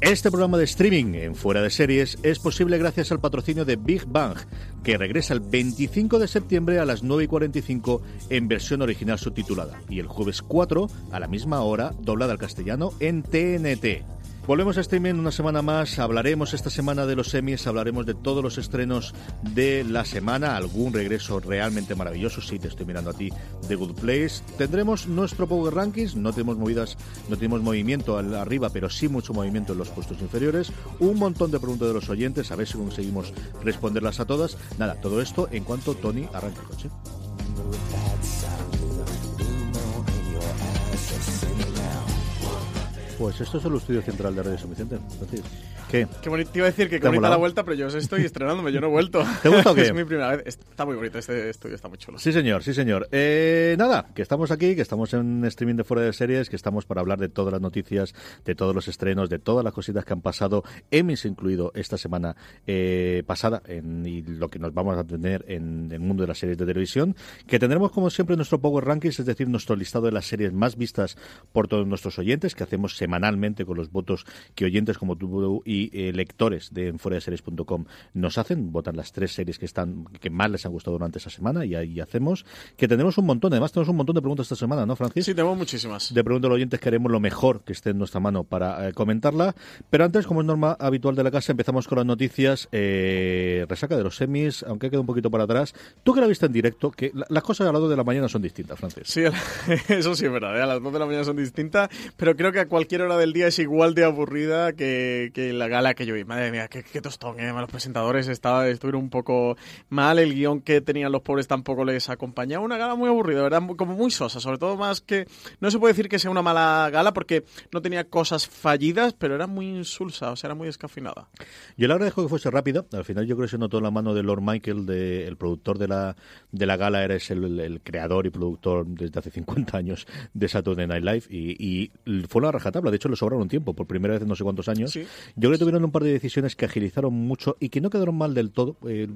Este programa de streaming en Fuera de Series es posible gracias al patrocinio de Big Bang, que regresa el 25 de septiembre a las 9 y 45 en versión original subtitulada y el jueves 4 a la misma hora doblada al castellano en TNT. Volvemos a streaming una semana más. Hablaremos esta semana de los semis, hablaremos de todos los estrenos de la semana, algún regreso realmente maravilloso. Sí, te estoy mirando a ti de Good Place. Tendremos nuestro Power Rankings, no tenemos movidas, no tenemos movimiento arriba, pero sí mucho movimiento en los puestos inferiores. Un montón de preguntas de los oyentes, a ver si conseguimos responderlas a todas. Nada, todo esto en cuanto Tony arranque el coche. Pues esto es el estudio central de Radio San Vicente. ¿Qué? Qué bonito. Te iba a decir que qué bonita la vuelta, pero yo estoy estrenándome, yo no he vuelto. ¿Te gusta o qué? es mi primera vez. Está muy bonito, este estudio está muy chulo. Sí, señor, sí, señor. Eh, nada, que estamos aquí, que estamos en streaming de fuera de series, que estamos para hablar de todas las noticias, de todos los estrenos, de todas las cositas que han pasado, Emmys incluido esta semana eh, pasada, en, y lo que nos vamos a tener en el mundo de las series de televisión, que tendremos como siempre nuestro Power Rankings, es decir, nuestro listado de las series más vistas por todos nuestros oyentes, que hacemos semanalmente con los votos que oyentes como tú y eh, lectores de series.com nos hacen, votan las tres series que están que más les han gustado durante esa semana y ahí hacemos que tenemos un montón, además tenemos un montón de preguntas esta semana, ¿no, Francis? Sí, tenemos muchísimas. De preguntas a los oyentes que haremos lo mejor que esté en nuestra mano para eh, comentarla, pero antes, como es norma habitual de la casa, empezamos con las noticias eh, resaca de los semis, aunque queda un poquito para atrás. Tú que la viste en directo, que las cosas a las 2 de la mañana son distintas, Francis. Sí, eso sí es verdad, a las 2 de la mañana son distintas, pero creo que a cualquier hora del día es igual de aburrida que, la gala que yo vi. Madre mía, qué, tostón, ¿eh? Los presentadores estaba, estuvieron un poco mal, el guion que tenían los pobres tampoco les acompañaba. Una gala muy aburrida, ¿verdad? Como muy sosa, sobre todo más que... No se puede decir que sea una mala gala porque no tenía cosas fallidas, pero era muy insulsa, o sea, era muy escafinada. Yo le agradezco que fuese rápido. Al final yo creo que se notó la mano de Lord Michael, de, el productor de la, de la gala, era el, creador y productor desde hace 50 años de Saturday Night Live y, y fue una rajatabla. De hecho, le sobraron un tiempo, por primera vez en no sé cuántos años. Yo creo que tuvieron un par de decisiones que agilizaron mucho y que no quedaron mal del todo, eh,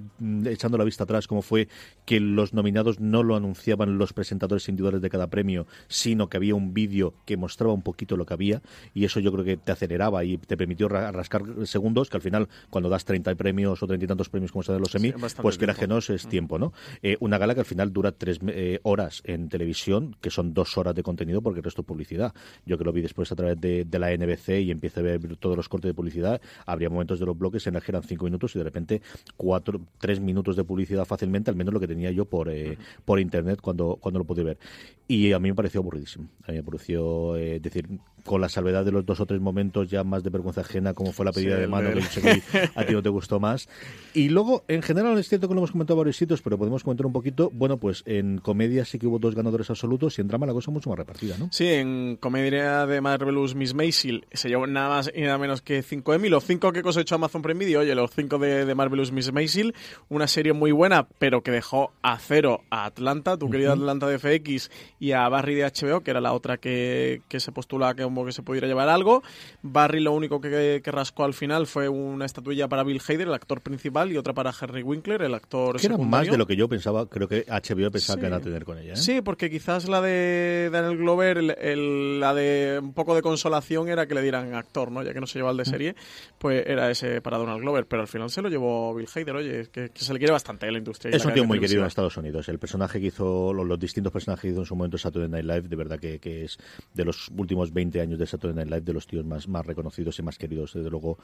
echando la vista atrás, como fue que los nominados no lo anunciaban los presentadores individuales de cada premio, sino que había un vídeo que mostraba un poquito lo que había y eso yo creo que te aceleraba y te permitió rascar segundos, que al final cuando das 30 premios o 30 y tantos premios como se de los semi, pues que era que no es tiempo, ¿no? Eh, una gala que al final dura tres eh, horas en televisión, que son dos horas de contenido porque el resto es publicidad. Yo que lo vi después a través de, de la NBC y empiezo a ver todos los cortes de publicidad, habría momentos de los bloques en los que eran cinco minutos y de repente cuatro, tres minutos de publicidad fácilmente, al menos lo que tenía yo por, eh, por internet cuando, cuando lo pude ver. Y a mí me pareció aburridísimo. A mí me pareció, eh, decir, con la salvedad de los dos o tres momentos ya más de vergüenza ajena, como fue la pedida de mano, que sé que a ti no te gustó más. Y luego, en general, es cierto que lo hemos comentado varios sitios, pero podemos comentar un poquito. Bueno, pues en comedia sí que hubo dos ganadores absolutos y en drama la cosa mucho más repartida, ¿no? Sí, en comedia de Marvelous Miss Maisel se llevó nada más y nada menos que 5 Emmy, los 5 que cosechó Amazon Prime Video, oye, los 5 de, de, Marvelous Miss Maisel, una serie muy buena, pero que dejó a cero a Atlanta, tu querida Atlanta de FX, y a Barry de HBO, que era la otra que, que se postula que, que se pudiera llevar algo. Barry lo único que, que, rascó al final fue una estatuilla para Bill Hader, el actor principal, y otra para Henry Winkler, el actor que era más de lo que yo pensaba, creo que HBO pensaba que iba a tener con ella. ¿eh? Sí, porque quizás la de Daniel Glover, la de un poco de consolación era que le dieran actor, ¿no? Ya que no se lleva el de serie, pues era ese para Donald Glover, pero al final se lo llevó Bill Hader, oye, que, se le quiere bastante a la industria. Es un tío muy querido en Estados Unidos. El personaje que hizo, los, distintos personajes que hizo en su momento Saturday Night Live, de verdad que, que es de los últimos 20 años de Saturday Night Live, de los tíos más, más reconocidos y más queridos, desde luego,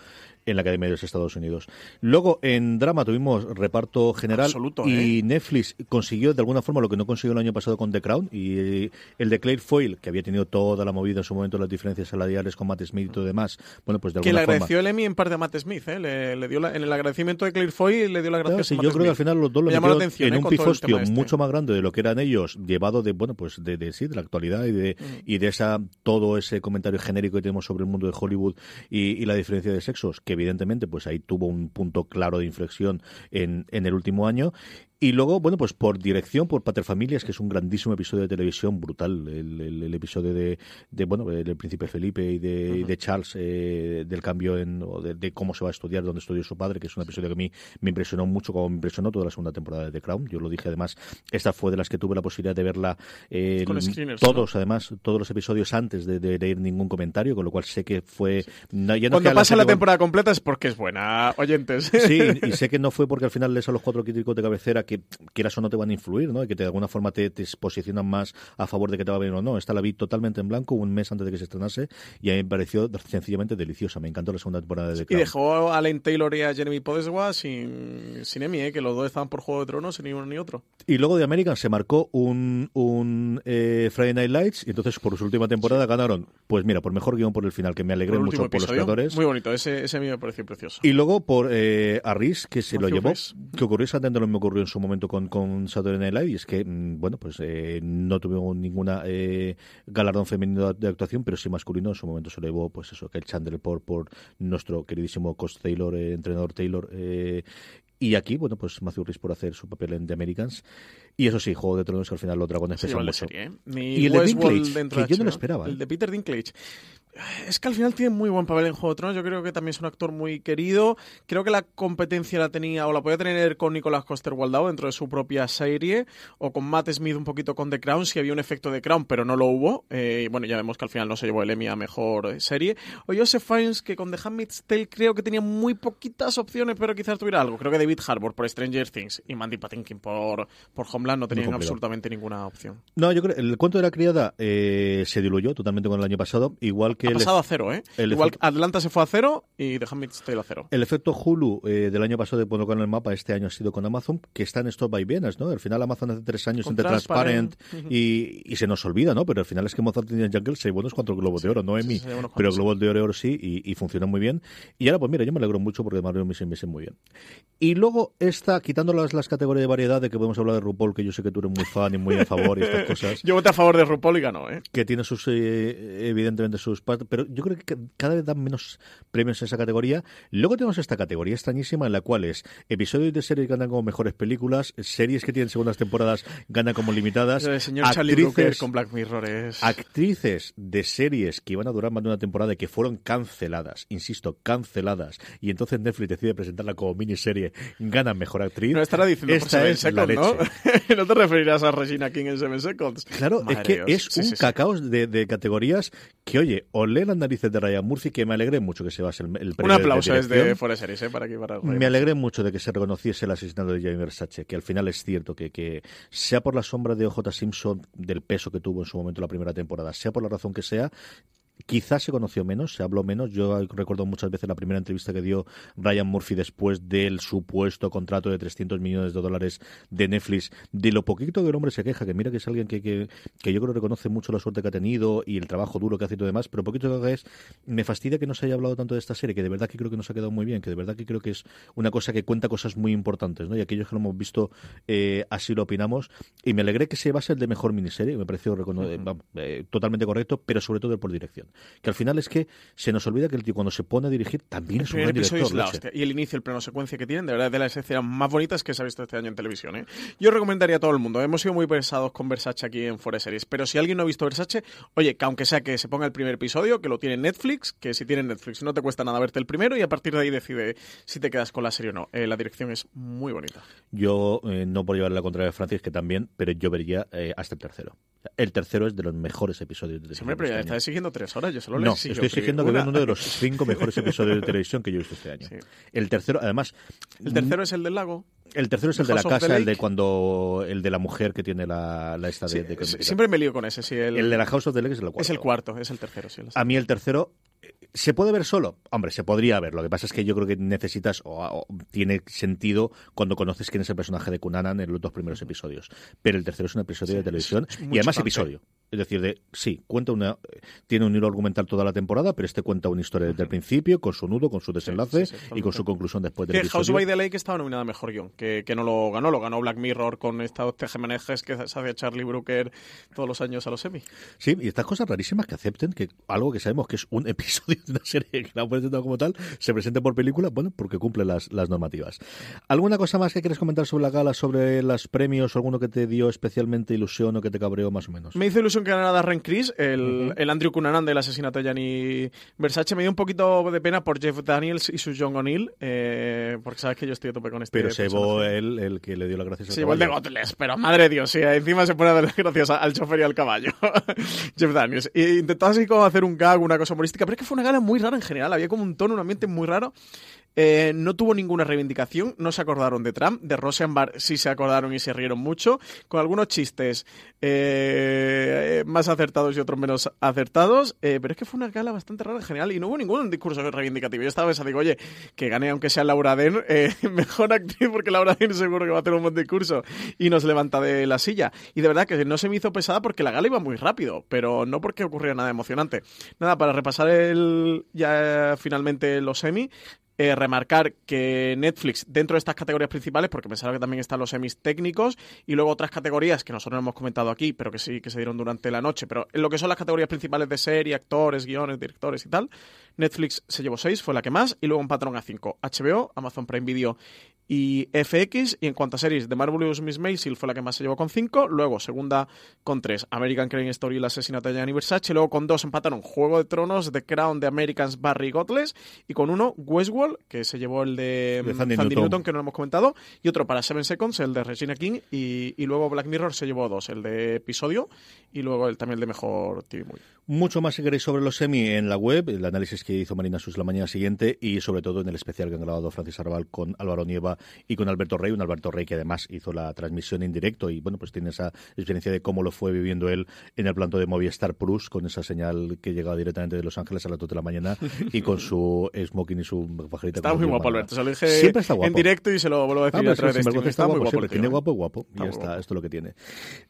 en la Academia de los Estados Unidos. Luego, en drama tuvimos reparto general Absoluto, y ¿eh? Netflix consiguió de alguna forma lo que no consiguió el año pasado con The Crown y eh, el de Claire Foyle, que había tenido toda la movida en su momento, las diferencias salariales con Matt Smith y todo demás, bueno, pues de Que le alguna forma... agradeció el Emmy en parte a Matt Smith, ¿eh? Le, le dio la- en el agradecimiento de Claire Foy le dio la gracia Claro, sí, a Matt yo creo que al Smith. final los dos lo metieron atención, en ¿eh? un pifostio este. mucho más grande de lo que eran ellos, llevado de bueno pues de, de sí, de la actualidad y de y de esa todo ese comentario genérico que tenemos sobre el mundo de Hollywood y, la diferencia de sexos, que evidentemente pues ahí tuvo un punto claro de inflexión en, en el último año. Y luego, bueno, pues por dirección, por Paterfamilias, que es un grandísimo episodio de televisión, brutal, el, el- el episodio de, de, bueno, del príncipe Felipe y de, Charles, eh, del cambio en, o de, de cómo se va a estudiar, dónde estudió su padre, que es un episodio que a mí me impresionó mucho, como me impresionó toda la segunda temporada de The Crown. Yo lo dije además, esta fue de las que tuve la posibilidad de verla eh, todos, además, todos los episodios antes de, de leer ningún comentario, con lo cual sé que fue... no- ya no Cuando pasa la temporada completa es porque es buena, oyentes. Sí, y sé que no fue porque al final lees a los cuatro críticos de cabecera que quieras o no te van a influir, ¿no? Y que de alguna forma te, te posicionan más a favor de que te va bien o no. Esta la vi totalmente en blanco un mes antes de que se estrenase y a mí me pareció sencillamente deliciosa. Me encantó la segunda temporada de The Y Crown. dejó a Lane Taylor y a Jeremy Podeswa sin, sin Emmy, ¿eh? que los dos estaban por Juego de Tronos, ni uno ni otro. Y luego de American se marcó un, un eh, Friday Night Lights y entonces por su última temporada ganaron, pues mira, por mejor guion por el final, que me alegré Por mucho por los creadores. Muy bonito, ese, ese a mí me pareció precioso. Y luego por eh, Arris, que se lo Matthew llevó, Rhys. que ocurrió exactamente lo mismo que ocurrió en su momento con, con Saturday Night Live, y es que, mm, bueno, pues eh, no tuvimos ninguna eh, galardón femenino de actuación, pero sí masculino. En su momento se lo llevó, pues eso, que el Chandler por, por nuestro queridísimo coach Taylor, eh, entrenador Taylor. eh, y aquí, bueno, pues Matthew Rhys por hacer su papel en The Americans. Y eso sí, Juego de Tronos, que al final los dragones pesan mucho. serie, ¿eh? Y el de Westworld Dinklage, que de yo no lo esperaba. El de Peter Dinklage. Es que al final tiene muy buen papel en Juego de Tronos. Yo creo que también es un actor muy querido. Creo que la competencia la tenía o la podía tener con Nicolas Coster Waldau dentro de su propia serie o con Matt Smith un poquito con The Crown. Si había un efecto de Crown, pero no lo hubo. Eh, y bueno, ya vemos que al final no se llevó el Emmy a mejor eh, serie. O Joseph Fiennes, que con The Handmaid's Tale creo que tenía muy poquitas opciones, pero quizás tuviera algo. Creo que David Harbour por Stranger Things y Mandy Patinkin por, por Homeland no tenían absolutamente ninguna opción. No, yo creo el cuento de la criada eh, se diluyó totalmente con el año pasado, igual que Ha el, pasado a cero, ¿eh? el Igual efecto- Atlanta se fue a cero y The Handmaid's Tale a cero. El efecto Hulu eh, del año pasado de ponerlo en el mapa este año ha sido con Amazon, que está en estos vaivenes, ¿no? Al final Amazon hace tres años Con entre Transparent, Transparent. y, y se nos olvida, ¿no? Pero al final es que Mozart y Jungle se buenos cuatro globos de oro, no sí, Emmy, lleva unos pero globos de oro, sí, y, y funciona muy bien. Y ahora, pues mira, yo me alegro mucho porque Mario me me muy bien. Y luego esta, quitando las, las categorías de variedad, de que podemos hablar de RuPaul, que yo sé que tú eres muy fan y muy a favor y estas cosas, Yo voté a favor de RuPaul y ganó, ¿eh? que tiene sus eh, evidentemente sus partes, pero yo creo que ca- cada vez dan menos premios en esa categoría. Luego tenemos esta categoría extrañísima en la cual es episodios de series ganan como mejores películas, series que tienen segundas temporadas ganan como limitadas, El señor actrices, con Black Mirror es... actrices de series que iban a durar más de una temporada y que fueron canceladas, insisto, canceladas, y entonces Netflix decide presentarla como miniserie, ganan mejor actriz. No estará diciendo por Esta Seven es la Seconds, ¿no? leche. no te referirás a Regina King en Seven Seconds. Claro, Madre es que Dios. es Sí, un sí, sí. cacao de, de categorías que, oye, olé las narices de Ryan Murphy, que me alegré mucho que se base el, el Un premio de- de aplauso desde dirección. Fuera de Series, ¿eh? Para aquí, para Me alegré mucho de que se reconociese el asesinato de Jamie Versace, que al final es cierto que, que sea por la sombra de OJ Simpson, del peso que tuvo en su momento la primera temporada, sea por la razón que sea, Quizás se conoció menos, se habló menos. Yo recuerdo muchas veces la primera entrevista que dio Ryan Murphy después del supuesto contrato de 300 millones de dólares de Netflix, de lo poquito que el hombre se queja, que mira que es alguien que, que, que yo creo reconoce mucho la suerte que ha tenido y el trabajo duro que hace y todo demás, pero poquito que es, me fastidia que no se haya hablado tanto de esta serie, que de verdad que creo que nos ha quedado muy bien, que de verdad que creo que es una cosa que cuenta cosas muy importantes, ¿no? Y aquellos que lo hemos visto eh, así lo opinamos. Y me alegré que se base el de mejor miniserie, me pareció recono- eh, eh, totalmente correcto, pero sobre todo por dirección. Que al final es que se nos olvida que el tío cuando se pone a dirigir también El es un gran director. es la hostia. Y el inicio, el plano secuencia que tienen, de verdad, es de las escenas más bonitas que se ha visto este año en televisión. ¿eh? Yo recomendaría a todo el mundo. Hemos sido muy pesados con Versace aquí en Forest Series. Pero si alguien no ha visto Versace, oye, que aunque sea que se ponga el primer episodio, que lo tiene en Netflix, que si tiene Netflix no te cuesta nada verte el primero y a partir de ahí decide si te quedas con la serie o no. Eh, la dirección es muy bonita. Yo, eh, no por llevarle la contraria a Francis, que también, pero yo vería eh, hasta el tercero. El tercero es de los mejores episodios de Siempre, pero ya estás este año. exigiendo tres horas. Yo solo le No, estoy exigiendo que vean uno de los cinco mejores episodios de televisión que yo he visto este año. Sí. El tercero, además... El tercero es el del lago. El tercero es el de la casa, el de cuando el de la mujer que tiene la, la esta de, Siempre me lío con ese, sí. El, de la House of the Lake es el cuarto. Es el cuarto, es el tercero, sí. A mí el tercero ¿Se puede ver solo? Hombre, se podría ver. Lo que pasa es que yo creo que necesitas, o, tiene sentido cuando conoces quién es el personaje de Kunanan en los dos primeros episodios. Pero el tercero es un episodio de televisión y además episodio. Es decir, de sí, cuenta una, tiene un hilo argumental toda la temporada, pero este cuenta una historia desde el principio, con su nudo, con su desenlace y con su conclusión después del que House by the Lake estaba nominada a mejor guion, que, que, no lo ganó, lo ganó Black Mirror con estos tejemanejes que se hace Charlie Brooker todos los años a los Emmy. Sí, y estas cosas rarísimas que acepten que algo que sabemos que es un episodio una serie que la han presentado como tal, se presente por película, bueno, porque cumple las, las normativas. ¿Alguna cosa más que quieres comentar sobre la gala, sobre los premios, alguno que te dio especialmente ilusión o que te cabreó más o menos? Me hizo ilusión que ganara Darren Criss, el, el Andrew Cunanan del asesinato de Gianni Versace. Me dio un poquito de pena por Jeff Daniels y su John O'Neill, eh, porque sabes que yo estoy a tope con este Pero se llevó él el que le dio las gracias al Se llevó el de Gotles, pero madre de Dios, sí, encima se pone a dar gracias al chofer y al caballo. Jeff Daniels. Y intentó así como hacer un gag, una cosa humorística, pero es que fue una gala muy rara en general. Había como un tono, un ambiente muy raro. Eh, no tuvo ninguna reivindicación, no se acordaron de Trump, de Rosenberg sí se acordaron y se rieron mucho, con algunos chistes eh, más acertados y otros menos acertados, eh, pero es que fue una gala bastante rara en general y no hubo ningún discurso reivindicativo. Yo estaba pensando, digo, oye, que gane aunque sea Laura Den, mejor actriz porque Laura Den seguro que va a tener un buen discurso y nos levanta de la silla. Y de verdad que no se me hizo pesada porque la gala iba muy rápido, pero no porque ocurriera nada emocionante. Nada, para repasar el ya finalmente los semi, eh, remarcar que Netflix, dentro de estas categorías principales, porque pensaba que también están los semis técnicos, y luego otras categorías que nosotros no hemos comentado aquí, pero que sí que se dieron durante la noche, pero en lo que son las categorías principales de serie, actores, guiones, directores y tal, Netflix se llevó 6, fue la que más, y luego un patrón a 5. HBO, Amazon Prime Video y FX. Y en cuanto a series, The Marvelous Miss Maisel fue la que más se llevó con 5. Luego, segunda con 3, American Crime Story y el asesinato de Gianni Versace. Luego con 2 empataron Juego de Tronos, The Crown, The Americans, Barry Godless. Y con uno, Westworld, que se llevó el de, de Sandy, Newton. que no lo hemos comentado. Y otro para Seven Seconds, el de Regina King. Y, y luego Black Mirror se llevó dos, el de episodio y luego el, también el de Mejor TV Movie. Mucho más si queréis sobre los semi en la web, el análisis que hizo Marina Sus la mañana siguiente y sobre todo en el especial que han grabado Francis Arbal con Álvaro Nieva y con Alberto Rey, un Alberto Rey que además hizo la transmisión en directo y bueno, pues tiene esa experiencia de cómo lo fue viviendo él en el planto de Movistar Plus con esa señal que llegaba directamente de Los Ángeles a las 2 de la mañana y con su smoking y su pajarita. Está muy guapo Alberto, se lo dije Siempre está guapo. en directo y se lo vuelvo a decir ah, otra vez. Está, muy guapo, tiene guapo, guapo. Y ya está, esto es lo que tiene.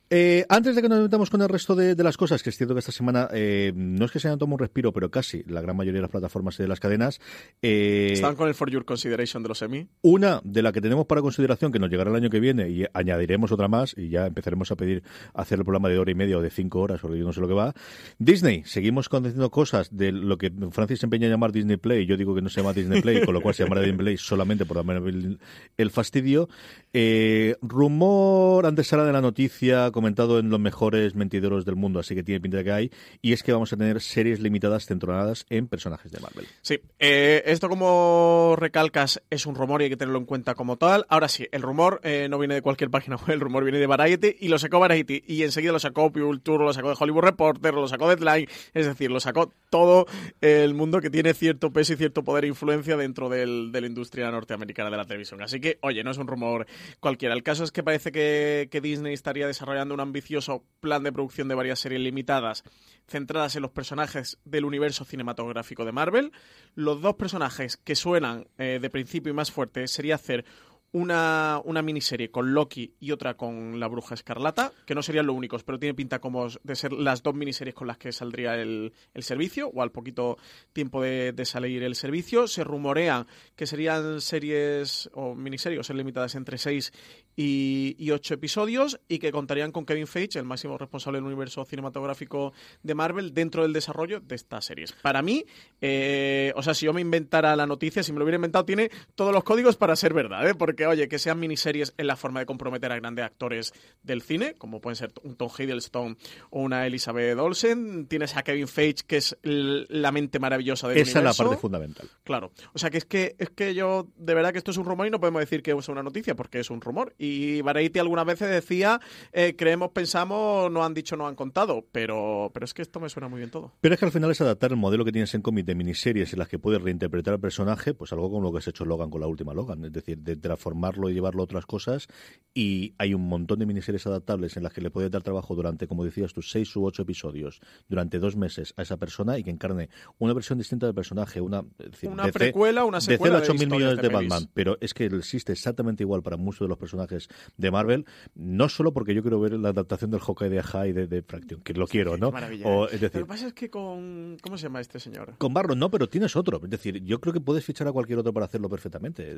Eh, antes de que nos metamos con el resto de, de las cosas, que es cierto que esta semana eh, no es que se hayan tomado un respiro, pero casi la gran mayoría de las plataformas y de las cadenas. Eh, ¿Están con el For Your Consideration de los semi? Una de la que tenemos para consideración, que nos llegará el año que viene, y añadiremos otra más, y ya empezaremos a pedir hacer el programa de hora y media o de cinco horas, porque yo no sé lo que va. Disney, seguimos conociendo cosas de lo que Francis empeña a llamar Disney Play, yo digo que no se llama Disney Play, con lo cual se llamará Disney Play solamente por el, fastidio. Eh, rumor, antes era de la noticia, comentado en los mejores mentideros del mundo, así que tiene pinta de que hay, y es que vamos a tener series limitadas centradas en personajes de Marvel. Sí, eh, esto como recalcas es un rumor y hay que tenerlo en cuenta como tal. Ahora sí, el rumor eh, no viene de cualquier página web, el rumor viene de Variety y lo sacó Variety y enseguida lo sacó Tour, lo sacó de Hollywood Reporter, lo sacó Deadline, es decir, lo sacó todo el mundo que tiene cierto peso y cierto poder e influencia dentro del, de la industria norteamericana de la televisión. Así que, oye, no es un rumor cualquiera. El caso es que parece que, que Disney estaría desarrollando un ambicioso plan de producción de varias series limitadas centradas en los personajes del universo cinematográfico de Marvel. Los dos personajes que suenan eh, de principio y más fuerte sería hacer una, una, miniserie con Loki y otra con la Bruja Escarlata, que no serían los únicos, pero tiene pinta como de ser las dos miniseries con las que saldría el, el servicio, o al poquito tiempo de, de, salir el servicio. Se rumorea que serían series o miniseries ser limitadas entre seis y, y, ocho episodios y que contarían con Kevin Feige, el máximo responsable del universo cinematográfico de Marvel, dentro del desarrollo de estas series. Para mí, eh, o sea, si yo me inventara la noticia, si me lo hubiera inventado, tiene todos los códigos para ser verdad, ¿eh? porque oye, que sean miniseries en la forma de comprometer a grandes actores del cine, como pueden ser un Tom Hiddleston o una Elizabeth Olsen. Tienes a Kevin Feige, que es la mente maravillosa del Esa es la parte fundamental. Claro. O sea, que es que es que yo, de verdad que esto es un rumor y no podemos decir que es una noticia, porque es un rumor. Y Variety algunas veces decía, eh, creemos, pensamos, no han dicho, no han contado. Pero, pero es que esto me suena muy bien todo. Pero es que al final es adaptar el modelo que tienes en cómic de miniseries en las que puedes reinterpretar al personaje, pues algo como lo que has hecho Logan con la última Logan. Es decir, de, de la forma transformarlo y llevarlo a otras cosas y hay un montón de miniseries adaptables en las que le puedes dar trabajo durante, como decías tú, seis u ocho episodios durante dos meses a esa persona y que encarne una versión distinta del personaje, una, una precuela, una secuela de 8 mil millones de, Batman, pero es que existe exactamente igual para muchos de los personajes de Marvel, no solo porque yo quiero ver la adaptación del Hawkeye de High de, de Fraction, que lo quiero, ¿no? O, es decir, lo que pasa es que con ¿cómo se llama este señor? Con Barron no, pero tienes otro, es decir, yo creo que puedes fichar a cualquier otro para hacerlo perfectamente.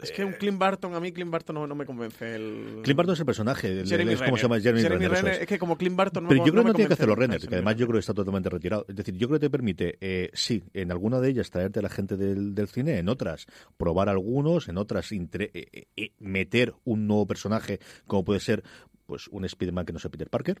es que un Clint Barton a mí Clint Barton no, me convence el Clint Barton es el personaje, es como se llama Jeremy, Jeremy Renner, es. que como Clint Barton no Pero yo creo que no tiene que hacerlo Renner, que además yo creo que está totalmente retirado. Es decir, yo creo que te permite, eh, sí, en alguna de ellas traerte a la gente del, del cine, en otras probar algunos, en otras eh, eh, meter un nuevo personaje como puede ser pues un Spider-Man que no sea Peter Parker.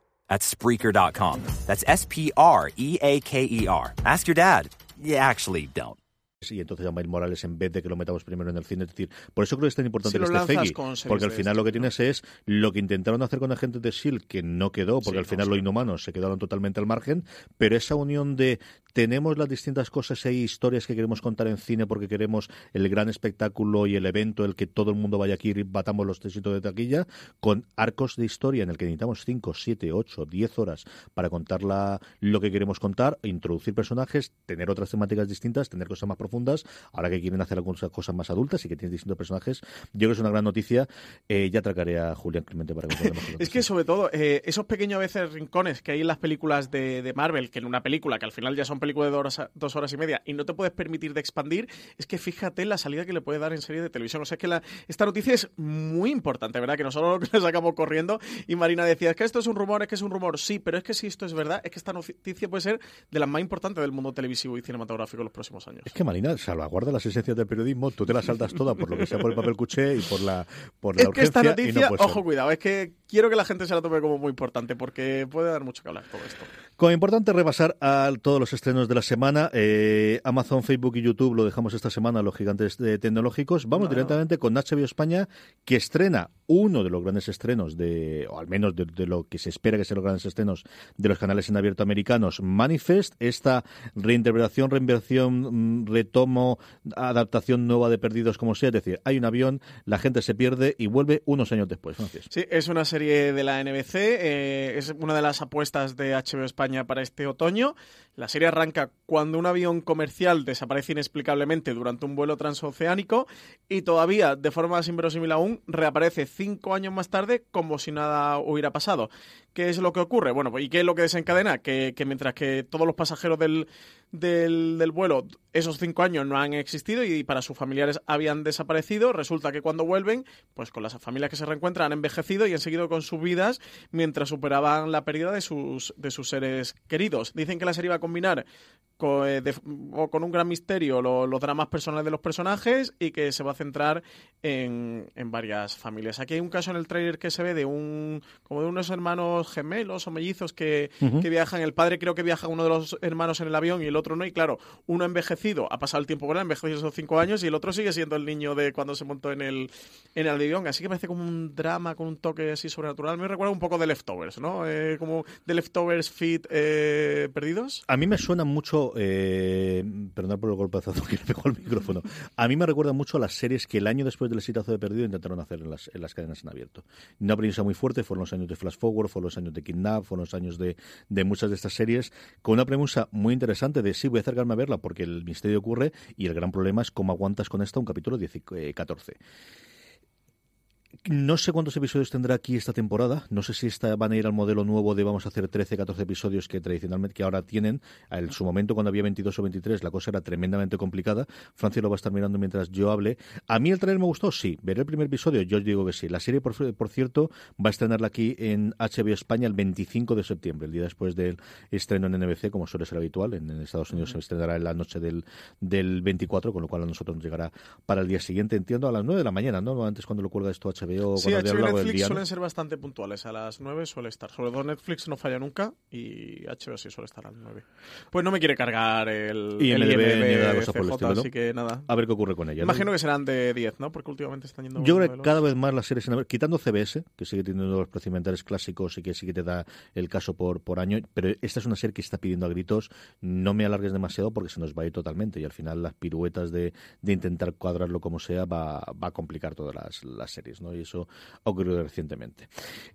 At Spreaker.com. That's S P R E A K E R. Ask your dad. you actually don't. y entonces a Miles Morales en vez de que lo metamos primero en el cine. Es decir, por eso creo que es tan importante que esté Feige, porque al final lo que tienes es lo que intentaron hacer con Agentes de S.H.I.E.L.D., que no quedó, porque al final los inhumanos se quedaron totalmente al margen, pero esa unión de tenemos las distintas cosas e historias que queremos contar en cine porque queremos el gran espectáculo y el evento, el que todo el mundo vaya aquí y batamos los éxitos de taquilla, con arcos de historia en el que necesitamos 5, 7, 8, 10 horas para contar lo que queremos contar, introducir personajes, tener otras temáticas distintas, tener cosas más profundas, ahora que quieren hacer algunas cosas más adultas y que tienen distintos personajes. Yo creo que es una gran noticia. Eh, ya tracaré a Julián Clemente para que Es que sobre todo, eh, esos pequeños veces rincones que hay en las películas de Marvel, que en una película que al final ya son película de dos horas, y media y no te puedes permitir de expandir, es que fíjate la salida que le puede dar en serie de televisión. O sea, es que la, esta noticia es muy importante, ¿verdad? Que nosotros lo sacamos corriendo y Marina decía, es que esto es un rumor, es que es un rumor. Sí, pero es que si esto es verdad, es que esta noticia puede ser de las más importantes del mundo televisivo y cinematográfico en los próximos años. Es que Marina salvaguarda las esencias del periodismo, tú te las saltas todas por lo que sea por el papel cuché y por la, por la es que esta noticia, ojo, cuidado, es que quiero que la gente se la tome como muy importante porque puede dar mucho que hablar todo esto. Como importante repasar a todos los estrenos de la semana. Eh, Amazon, Facebook y YouTube lo dejamos esta semana, los gigantes tecnológicos. Vamos directamente con HBO España, que estrena uno de los grandes estrenos, de, o al menos de, lo que se espera que sean los grandes estrenos de los canales en abierto americanos, Manifest, esta reinterpretación, reinversión, mm, retomo, adaptación nueva de Perdidos, como sea. Es decir, hay un avión, la gente se pierde y vuelve unos años después. Sí, es una serie de la NBC, eh, es una de las apuestas de HBO España para este otoño. La serie arranca cuando un avión comercial desaparece inexplicablemente durante un vuelo transoceánico y todavía, de forma más inverosímil aún, reaparece cinco años más tarde como si nada hubiera pasado. ¿Qué es lo que ocurre? Bueno, ¿y qué es lo que desencadena? Que, mientras que todos los pasajeros del, del, vuelo esos cinco años no han existido y para sus familiares habían desaparecido, resulta que cuando vuelven, pues con las familias que se reencuentran han envejecido y han seguido con sus vidas mientras superaban la pérdida de sus, de sus seres queridos. Dicen que la serie va a combinar con, eh, con un gran misterio los dramas personales de los personajes y que se va a centrar en, varias familias. Aquí hay un caso en el trailer que se ve de un como de unos hermanos gemelos o mellizos que, que viajan. El padre creo que viaja uno de los hermanos en el avión y el otro no. Y claro, uno ha envejecido, ha pasado el tiempo con él, ha envejecido esos cinco años y el otro sigue siendo el niño de cuando se montó en el, en el avión. Así que parece como un drama con un toque así sobrenatural. Me recuerda un poco de Leftovers, ¿no? Eh, como de Leftovers Fit eh, Perdidos. A mí me suena mucho, eh, perdón por el golpeazo que le pegó al micrófono, a mí me recuerda mucho a las series que el año después del exitazo de Perdido intentaron hacer en las, en las cadenas en abierto. Una premisa muy fuerte, fueron los años de Flash Forward, fueron los años de Kidnap, fueron los años de, muchas de estas series, con una premisa muy interesante de sí, voy a acercarme a verla porque el misterio ocurre y el gran problema es cómo aguantas con esta un capítulo 14. No sé cuántos episodios tendrá aquí esta temporada. No sé si esta, van a ir al modelo nuevo de vamos a hacer 13, 14 episodios que tradicionalmente que ahora tienen. En su momento, cuando había 22 o 23, la cosa era tremendamente complicada. Francia lo va a estar mirando mientras yo hable. ¿A mí el trailer me gustó? Sí. ¿Veré el primer episodio? Yo digo que sí. La serie, por, por cierto, va a estrenarla aquí en HBO España el 25 de septiembre, el día después del estreno en NBC, como suele ser habitual. En, Estados Unidos se estrenará en la noche del, del 24, con lo cual a nosotros nos llegará para el día siguiente, entiendo, a las 9 de la mañana, ¿no? Antes cuando lo cuelga esto HBO. Sí, HBO y Netflix suelen ser bastante puntuales. A las 9 suele estar. Sobre todo Netflix no falla nunca y HBO sí suele estar a las 9. Pues no me quiere cargar el, y el IMDb, CJ, así que nada. A ver qué ocurre con ella. Imagino que serán de 10, ¿no? Porque últimamente están yendo... Yo creo que cada vez más las series, quitando CBS, que sigue teniendo los procedimentales clásicos y que sí que te da el caso por, por año, pero esta es una serie que está pidiendo a gritos, no me alargues demasiado porque se nos va a ir totalmente y al final las piruetas de, de intentar cuadrarlo como sea va, va a complicar todas las, las, series, ¿no? Y eso ha ocurrido recientemente.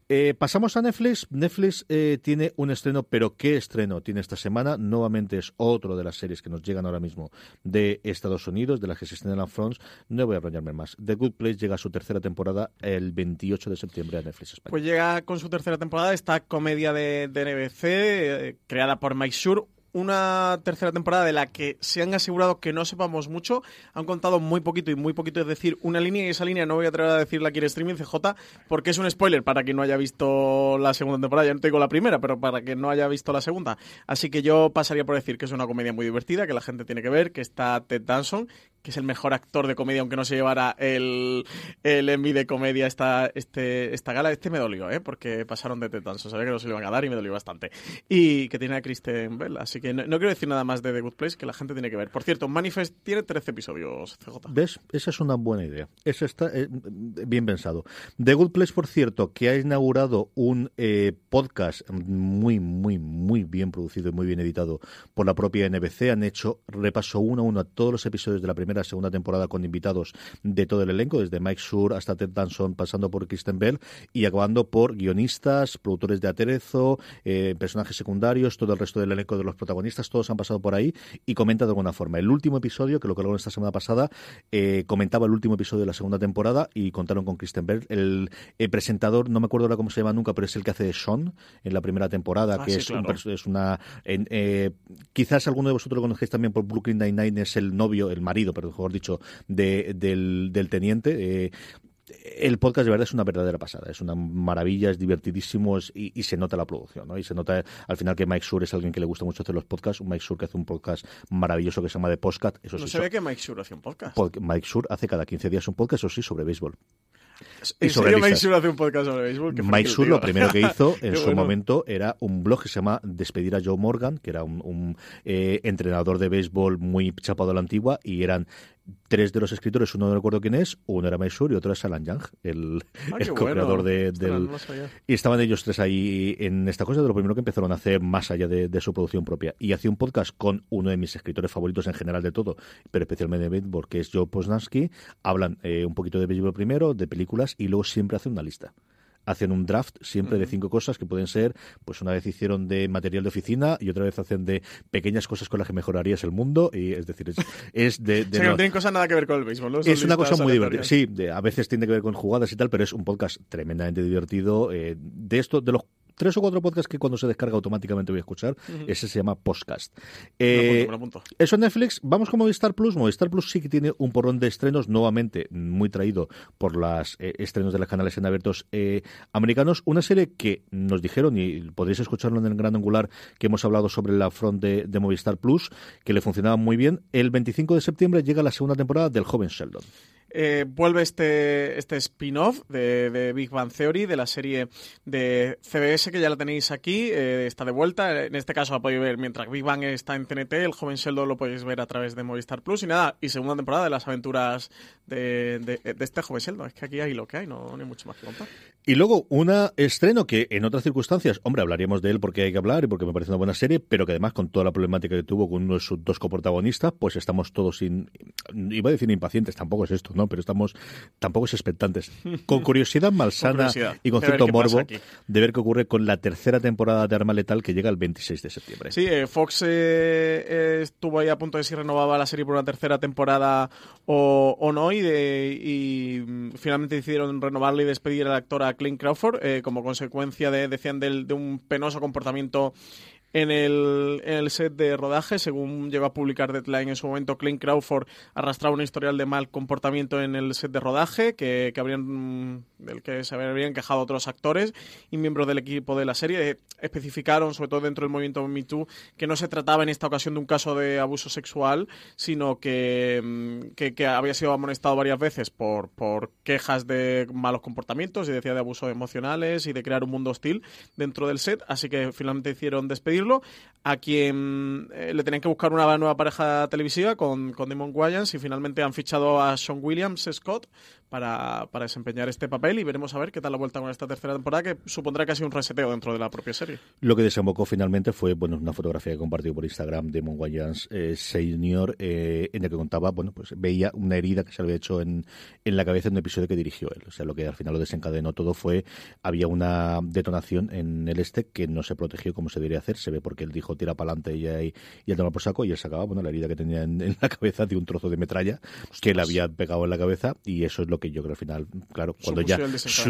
Eh, pasamos a Netflix. Netflix eh, tiene un estreno, pero ¿qué estreno tiene esta semana? Nuevamente es otro de las series que nos llegan ahora mismo de Estados Unidos, de las que se estrenan en France. No voy a enrollarme más. The Good Place llega a su tercera temporada el 28 de septiembre a Netflix España. Pues llega con su tercera temporada esta comedia de, de NBC, eh, creada por Mike Shure, una tercera temporada de la que se han asegurado que no sepamos mucho. Han contado muy poquito y muy poquito, es decir, una línea y esa línea no voy a atrever a decirla aquí en streaming CJ porque es un spoiler para quien no haya visto la segunda temporada. Ya no tengo la primera, pero para quien no haya visto la segunda. Así que yo pasaría por decir que es una comedia muy divertida, que la gente tiene que ver, que está Ted Danson, que es el mejor actor de comedia, aunque no se llevara el, el de comedia esta, este, esta gala. Este me dolió, ¿eh? porque pasaron de Tetanso. Sabía que no se lo iban a dar y me dolió bastante. Y que tiene a Kristen Bell, así que no, quiero decir nada más de The Good Place, que la gente tiene que ver. Por cierto, Manifest tiene 13 episodios, CJ. ¿Ves? Esa es una buena idea. Eso está eh, bien pensado. The Good Place, por cierto, que ha inaugurado un eh, podcast muy, muy, muy bien producido y muy bien editado por la propia NBC. Han hecho repaso uno a uno a todos los episodios de la primera segunda temporada con invitados de todo el elenco, desde Mike Sur hasta Ted Danson, pasando por Kristen Bell y acabando por guionistas, productores de aterezo, eh, personajes secundarios, todo el resto del elenco de los protagonistas, todos han pasado por ahí y comenta de alguna forma. El último episodio, que lo colocaron esta semana pasada, eh, comentaba el último episodio de la segunda temporada y contaron con Kristen Bell. El, presentador, no me acuerdo ahora cómo se llama nunca, pero es el que hace de Sean en la primera temporada, ah, que es, es, una... Eh, quizás alguno de vosotros lo conocéis también por Brooklyn Nine-Nine, es el novio, el marido, perdón, mejor dicho, de, del, del teniente. Eh, el podcast de verdad es una verdadera pasada, es una maravilla, es divertidísimo y, se nota la producción, ¿no? Y se nota al final que Mike Sur es alguien que le gusta mucho hacer los podcasts, un Mike Sur que hace un podcast maravilloso que se llama The Postcat. Eso no ve que Mike Sur hace un podcast. Mike Sur hace cada 15 días un podcast, eso sí, sobre béisbol. ¿En serio Mike Sur hace un podcast sobre béisbol? Mike Sur lo primero que hizo en su momento era un blog que se llama Despedir a Joe Morgan, que era un, eh, entrenador de béisbol muy chapado a la antigua, y eran tres de los escritores, uno no recuerdo quién es, uno era Maisur y otro es Alan Young, el, ah, co-creador de, del... y estaban ellos tres ahí en esta cosa de lo primero que empezaron a hacer más allá de, su producción propia. Y hacía un podcast con uno de mis escritores favoritos en general de todo, pero especialmente de béisbol, que es Joe Posnansky. Hablan eh, un poquito de béisbol primero, de películas, y luego siempre hacen una lista hacen un draft siempre de cinco cosas que pueden ser, pues una vez hicieron de material de oficina y otra vez hacen de pequeñas cosas con las que mejorarías el mundo. Y es decir, es, de. de no tienen cosas nada que ver con el béisbol. Es una cosa muy divertida. Sí, a veces tiene que ver con jugadas y tal, pero es un podcast tremendamente divertido. Eh, de esto, de los tres o cuatro podcasts que cuando se descarga automáticamente voy a escuchar. Ese se llama Podcast. Eh, eso en Netflix. Vamos con Movistar Plus. Movistar Plus sí que tiene un porrón de estrenos, nuevamente muy traído por los eh, estrenos de los canales en abiertos eh, americanos. Una serie que nos dijeron, y podréis escucharlo en el gran angular que hemos hablado sobre la front de, de Movistar Plus, que le funcionaba muy bien. El 25 de septiembre llega la segunda temporada del Joven Sheldon. Eh, vuelve este, este spin-off de, Big Bang Theory, de la serie de CBS, que ya la tenéis aquí, eh, está de vuelta. En este caso la podéis ver mientras Big Bang está en TNT, el joven Sheldon lo podéis ver a través de Movistar Plus. Y nada, y segunda temporada de las aventuras de, de, este joven Sheldon. Es que aquí hay lo que hay, no, hay mucho más que contar. Y luego, un estreno que en otras circunstancias, hombre, hablaríamos de él porque hay que hablar y porque me parece una buena serie, pero que además con toda la problemática que tuvo con uno de sus dos coprotagonistas, pues estamos todos sin, iba a decir impacientes, tampoco es esto, ¿no? Pero estamos tampoco expectantes. Con curiosidad malsana y con cierto morbo de ver qué ocurre con la tercera temporada de Arma Letal que llega el 26 de septiembre. Sí, eh, Fox eh, eh, estuvo ahí a punto de si renovaba la serie por una tercera temporada o, no y, y mm, finalmente decidieron renovarla y despedir al actor a Clint Crawford como consecuencia de, decían, de un penoso comportamiento en el, set de rodaje. Según llegó a publicar Deadline en su momento, Clint Crawford arrastraba un historial de mal comportamiento en el set de rodaje que, que habrían, del que se habrían quejado otros actores y miembros del equipo de la serie. Especificaron, sobre todo dentro del movimiento Me Too, que no se trataba en esta ocasión de un caso de abuso sexual, sino que, mm, que, había sido amonestado varias veces por, por quejas de malos comportamientos y decía de abusos emocionales y de crear un mundo hostil dentro del set. Así que finalmente hicieron despedirlo a quien eh, le tenían que buscar una nueva pareja televisiva con, con Damon y finalmente han fichado a Sean Williams Scott para, para, desempeñar este papel y veremos a ver qué tal la vuelta con esta tercera temporada que supondrá casi un reseteo dentro de la propia serie. Lo que desembocó finalmente fue bueno una fotografía que compartió por Instagram de Damon Wayans eh, Senior eh, en el que contaba, bueno, pues veía una herida que se había hecho en, en la cabeza en un episodio que dirigió él. O sea, lo que al final lo desencadenó todo fue, había una detonación en el este que no se protegió como se debería hacer, se ve porque él dijo tira para adelante y, y él toma por saco y él sacaba, bueno, la herida que tenía en, la cabeza de un trozo de metralla que le había pegado en la cabeza y eso es lo que yo creo al final, claro, cuando ya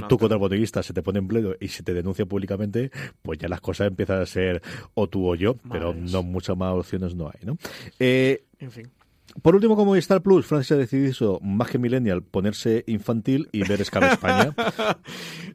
tu contrabotellista se te pone en pleno y se te denuncia públicamente, pues ya las cosas empiezan a ser o tú o yo, pero no muchas más opciones no hay, ¿no? Eh, en fin. Por último, como Star Plus, Francis ha decidido, más que Millennial, ponerse infantil y ver Escala España.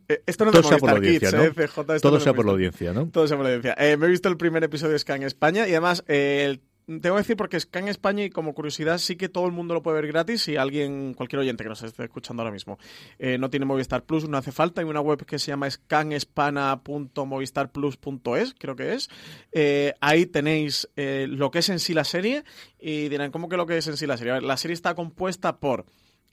Eh, esto no Todo sea por la audiencia, ¿no? Eh, Todo sea por la audiencia, ¿no? Todo sea por la audiencia. me he visto el primer episodio de Scan España y además el que decir porque Scan España y como curiosidad sí que todo el mundo lo puede ver gratis y alguien, cualquier oyente que nos esté escuchando ahora mismo, eh, no tiene Movistar Plus, no hace falta. Hay una web que se llama scanespana.movistarplus.es, creo que es. Eh, ahí tenéis eh, lo que es en sí la serie y dirán, ¿cómo que lo que es en sí la serie? la serie está compuesta por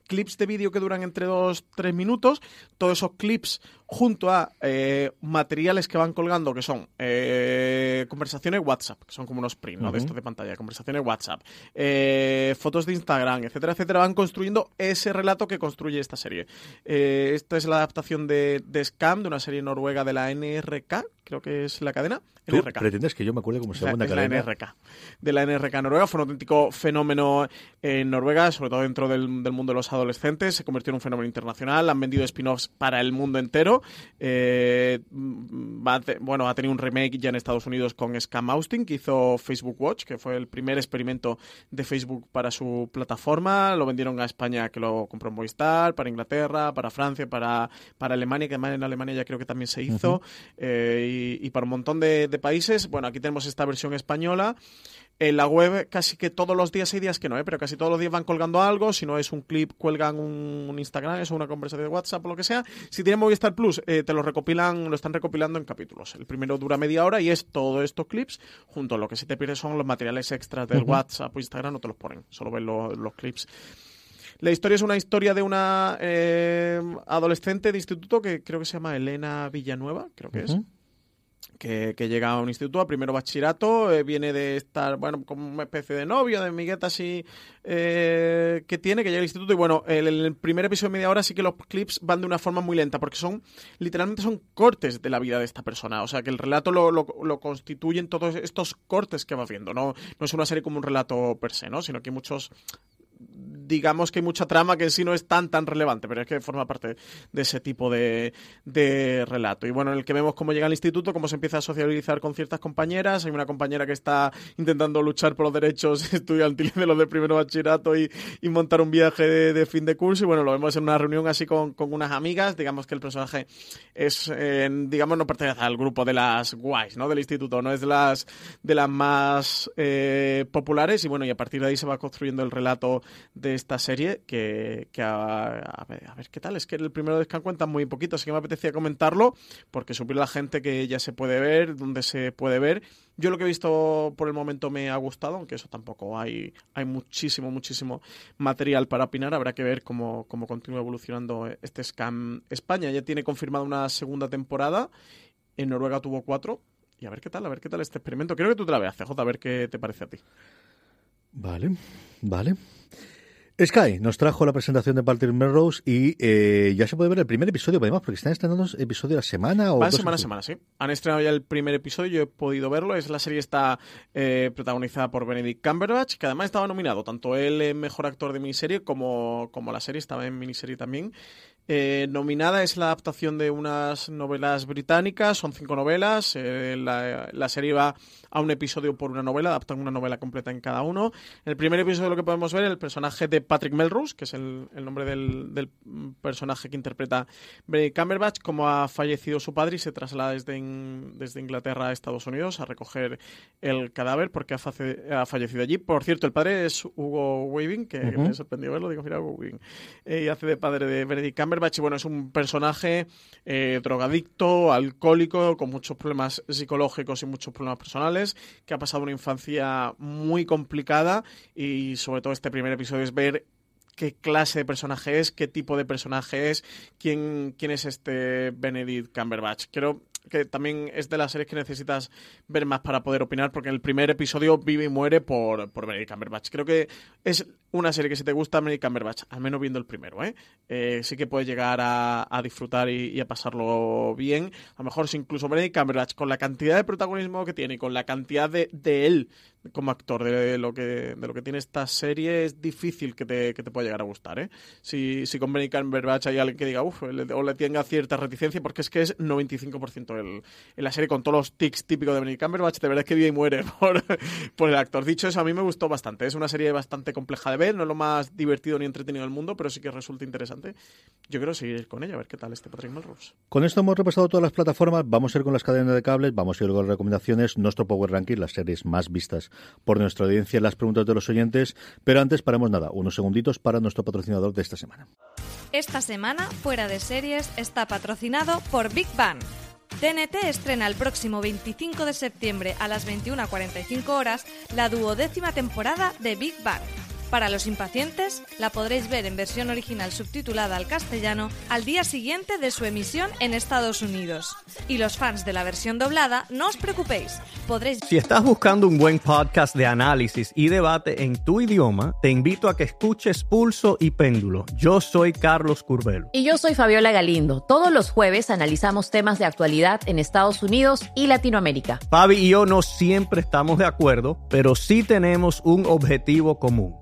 clips de vídeo que duran entre 2-3 minutos, todos esos clips junto a eh, materiales que van colgando, que son eh, conversaciones WhatsApp, que son como unos print, ¿no? De estos de pantalla, conversaciones WhatsApp, eh, fotos de Instagram, etcétera, etcétera, van construyendo ese relato que construye esta serie. esta es la adaptación de, de Scam, de una serie noruega de la NRK, creo que es la cadena. ¿Tú pretendes que yo me acuerde cómo se llama la NRK. De la NRK Noruega. Fue un auténtico fenómeno en Noruega, sobre todo dentro del, del mundo de los adolescentes. Se convirtió en un fenómeno internacional. Han vendido spin-offs para el mundo entero. Eh, bueno, ha tenido un remake ya en Estados Unidos con Scam Austin, que hizo Facebook Watch, que fue el primer experimento de Facebook para su plataforma. Lo vendieron a España, que lo compró en Movistar, para Inglaterra, para Francia, para, para Alemania, que además en Alemania ya creo que también se hizo. Eh, y, para un montón de países. Bueno, aquí tenemos esta versión española. En la web casi que todos los días hay días que no, ¿eh? pero casi todos los días van colgando algo. Si no es un clip, cuelgan un, Instagram, es una conversación de WhatsApp o lo que sea. Si tienes Movistar Plus, eh, te lo recopilan, lo están recopilando en capítulos. El primero dura media hora y es todos estos clips, junto a lo que se te pierde son los materiales extras del WhatsApp o Instagram, no te los ponen, solo ven los clips. La historia es una historia de una eh, adolescente de instituto que creo que se llama Elena Villanueva, creo que es que, llega a un instituto, a primero bachillerato, eh, viene de estar, bueno, como una especie de novio, de migueta así, eh, que tiene, que llega al instituto. Y bueno, el, el, primer episodio de media hora sí que los clips van de una forma muy lenta, porque son, literalmente son cortes de la vida de esta persona. O sea, que el relato lo, lo, lo constituyen todos estos cortes que va viendo. No, no es una serie como un relato per se, ¿no? Sino que hay muchos digamos que hay mucha trama que en sí no es tan tan relevante, pero es que forma parte de ese tipo de, de relato. Y bueno, en el que vemos cómo llega al instituto, cómo se empieza a socializar con ciertas compañeras. Hay una compañera que está intentando luchar por los derechos estudiantiles de los de primero bachillerato y, y montar un viaje de, fin de curso. Y bueno, lo vemos en una reunión así con, con unas amigas. Digamos que el personaje es, digamos, no pertenece al grupo de las guays, ¿no? Del instituto, no es de las, de las más eh, populares. Y bueno, y a partir de ahí se va construyendo el relato de esta serie que, a, ver, qué tal. Es que el primero de Scan cuenta muy poquito, así que me apetecía comentarlo porque suplir la gente que ya se puede ver, donde se puede ver. Yo lo que he visto por el momento me ha gustado, aunque eso tampoco hay, hay muchísimo, muchísimo material para opinar. Habrá que ver cómo, cómo continúa evolucionando este Scam España. Ya tiene confirmada una segunda temporada. En Noruega tuvo cuatro. Y a ver qué tal, a ver qué tal este experimento. Quiero que tú te la veas, CJ, a ver qué te parece a ti. Vale, vale. Sky nos trajo la presentación de Patrick Melrose y eh, ya se puede ver el primer episodio, además, porque están estrenando episodio a la semana o Van semana a semana, sí. Han estrenado ya el primer episodio, yo he podido verlo. Es la serie está eh, protagonizada por Benedict Cumberbatch, que además estaba nominado tanto él en mejor actor de miniserie como, como la serie estaba en miniserie también. Eh, nominada es la adaptación de unas novelas británicas, son cinco novelas. Eh, la, la, serie va a un episodio por una novela, adaptan una novela completa en cada uno. En el primer episodio lo que podemos ver el personaje de Patrick Melrose, que es el, el nombre del, del, personaje que interpreta Benedict Cumberbatch, como ha fallecido su padre y se traslada desde, in, desde Inglaterra a Estados Unidos a recoger el cadáver porque ha, face, ha, fallecido allí. Por cierto, el padre es Hugo Weaving, que uh -huh. me sorprendió verlo, digo, mira, Hugo Weaving, eh, y hace de padre de Benedict Cumberbatch y bueno, es un personaje eh, drogadicto, alcohólico, con muchos problemas psicológicos y muchos problemas personales, que ha pasado una infancia muy complicada y sobre todo este primer episodio es ver qué clase de personaje es, qué tipo de personaje es, quién, quién es este Benedict Cumberbatch. Quiero que también es de las series que necesitas ver más para poder opinar, porque el primer episodio vive y muere por, por Benedict Cumberbatch. Creo que es una serie que si te gusta Benedict Cumberbatch, al menos viendo el primero, ¿eh? eh sí que puedes llegar a, a disfrutar y, a pasarlo bien. A lo mejor si incluso Benedict Cumberbatch, con la cantidad de protagonismo que tiene y con la cantidad de, de él como actor de lo que de lo que tiene esta serie es difícil que te, que te pueda llegar a gustar ¿eh? si, si con Benedict Cumberbatch hay alguien que diga uff o le tenga cierta reticencia porque es que es 95% el, en la serie con todos los tics típicos de Benedict Cumberbatch de verdad es que vive y muere por, por el actor dicho eso a mí me gustó bastante es una serie bastante compleja de ver no es lo más divertido ni entretenido del mundo pero sí que resulta interesante. Yo quiero seguir con ella a ver qué tal este Patrick Melrose. Con esto hemos repasado todas las plataformas. Vamos a ir con las cadenas de cables. Vamos a ir con las recomendaciones. Nuestro Power Ranking las series más vistas por nuestra audiencia las preguntas de los oyentes, pero antes paramos nada, unos segunditos para nuestro patrocinador de esta semana. Esta semana, Fuera de Series está patrocinado por Big Bang. TNT estrena el próximo 25 de septiembre a las 21.45 horas la duodécima temporada de Big Bang. Para los impacientes, la podréis ver en versión original subtitulada al castellano al día siguiente de su emisión en Estados Unidos. Y los fans de la versión doblada, no os preocupéis, podréis... Si estás buscando un buen podcast de análisis y debate en tu idioma, te invito a que escuches Pulso y Péndulo. Yo soy Carlos Curbelo. Y yo soy Fabiola Galindo. Todos los jueves analizamos temas de actualidad en Estados Unidos y Latinoamérica. Fabi y yo no siempre estamos de acuerdo, pero sí tenemos un objetivo común.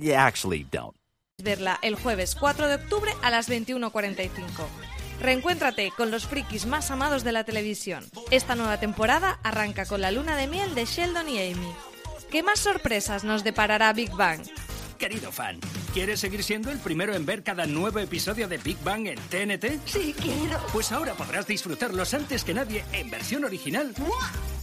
You actually. Verla el jueves 4 de octubre a las 21.45. Reencuéntrate con los frikis más amados de la televisión. Esta nueva temporada arranca con la luna de miel de Sheldon y Amy. ¿Qué más sorpresas nos deparará Big Bang? Querido fan, ¿quieres seguir siendo el primero en ver cada nuevo episodio de Big Bang en TNT? Sí, quiero. Pues ahora podrás disfrutarlos antes que nadie en versión original.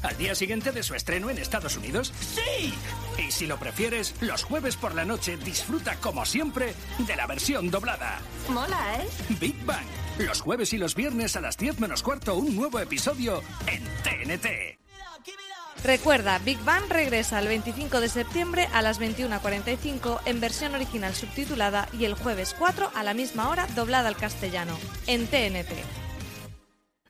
Al día siguiente de su estreno en Estados Unidos. ¡Sí! Y si lo prefieres, los jueves por la noche disfruta como siempre de la versión doblada. Mola, ¿eh? Big Bang. Los jueves y los viernes a las 10 menos cuarto un nuevo episodio en TNT. Recuerda, Big Bang regresa el 25 de septiembre a las 21.45 en versión original subtitulada y el jueves 4 a la misma hora doblada al castellano, en TNT.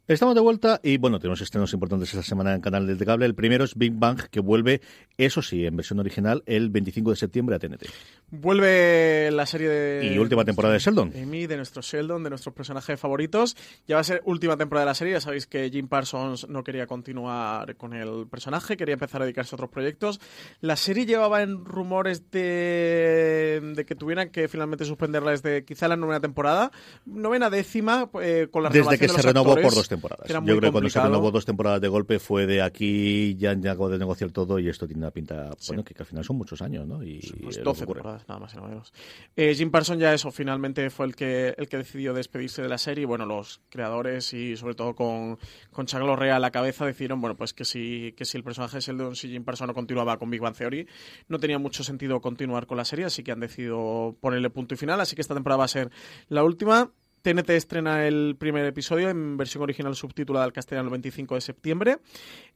Estamos de vuelta y bueno, tenemos estrenos importantes esta semana en Canal de Cable. El primero es Big Bang, que vuelve, eso sí, en versión original, el 25 de septiembre a TNT. Vuelve la serie de... Y última temporada de Sheldon. Amy, de nuestro Sheldon, de nuestros personajes favoritos. Ya va a ser última temporada de la serie. Ya sabéis que Jim Parsons no quería continuar con el personaje, quería empezar a dedicarse a otros proyectos. La serie llevaba en rumores de, de que tuvieran que finalmente suspenderla desde quizá la novena temporada. Novena décima, eh, con la Desde que de se los renovó actores. por dos temporadas. Temporadas. Era muy Yo creo que cuando se renovó dos temporadas de golpe fue de aquí, ya llegado de negociar todo y esto tiene una pinta, bueno, que, que al final son muchos años, ¿no? Y Pues es lo 12 que ocurre. temporadas, nada más y nada menos. Eh, Jim Parsons ya eso, finalmente fue el que, el que decidió despedirse de la serie. Bueno, los creadores y sobre todo con, con Chuck Lorre a la cabeza decidieron, bueno, pues que si, que si el personaje de Sheldon, si Jim Parsons no continuaba con Big Bang Theory, no tenía mucho sentido continuar con la serie, así que han decidido ponerle punto y final. Así que esta temporada va a ser la última. TNT estrena el primer episodio en versión original subtitulada al castellano el 25 de septiembre.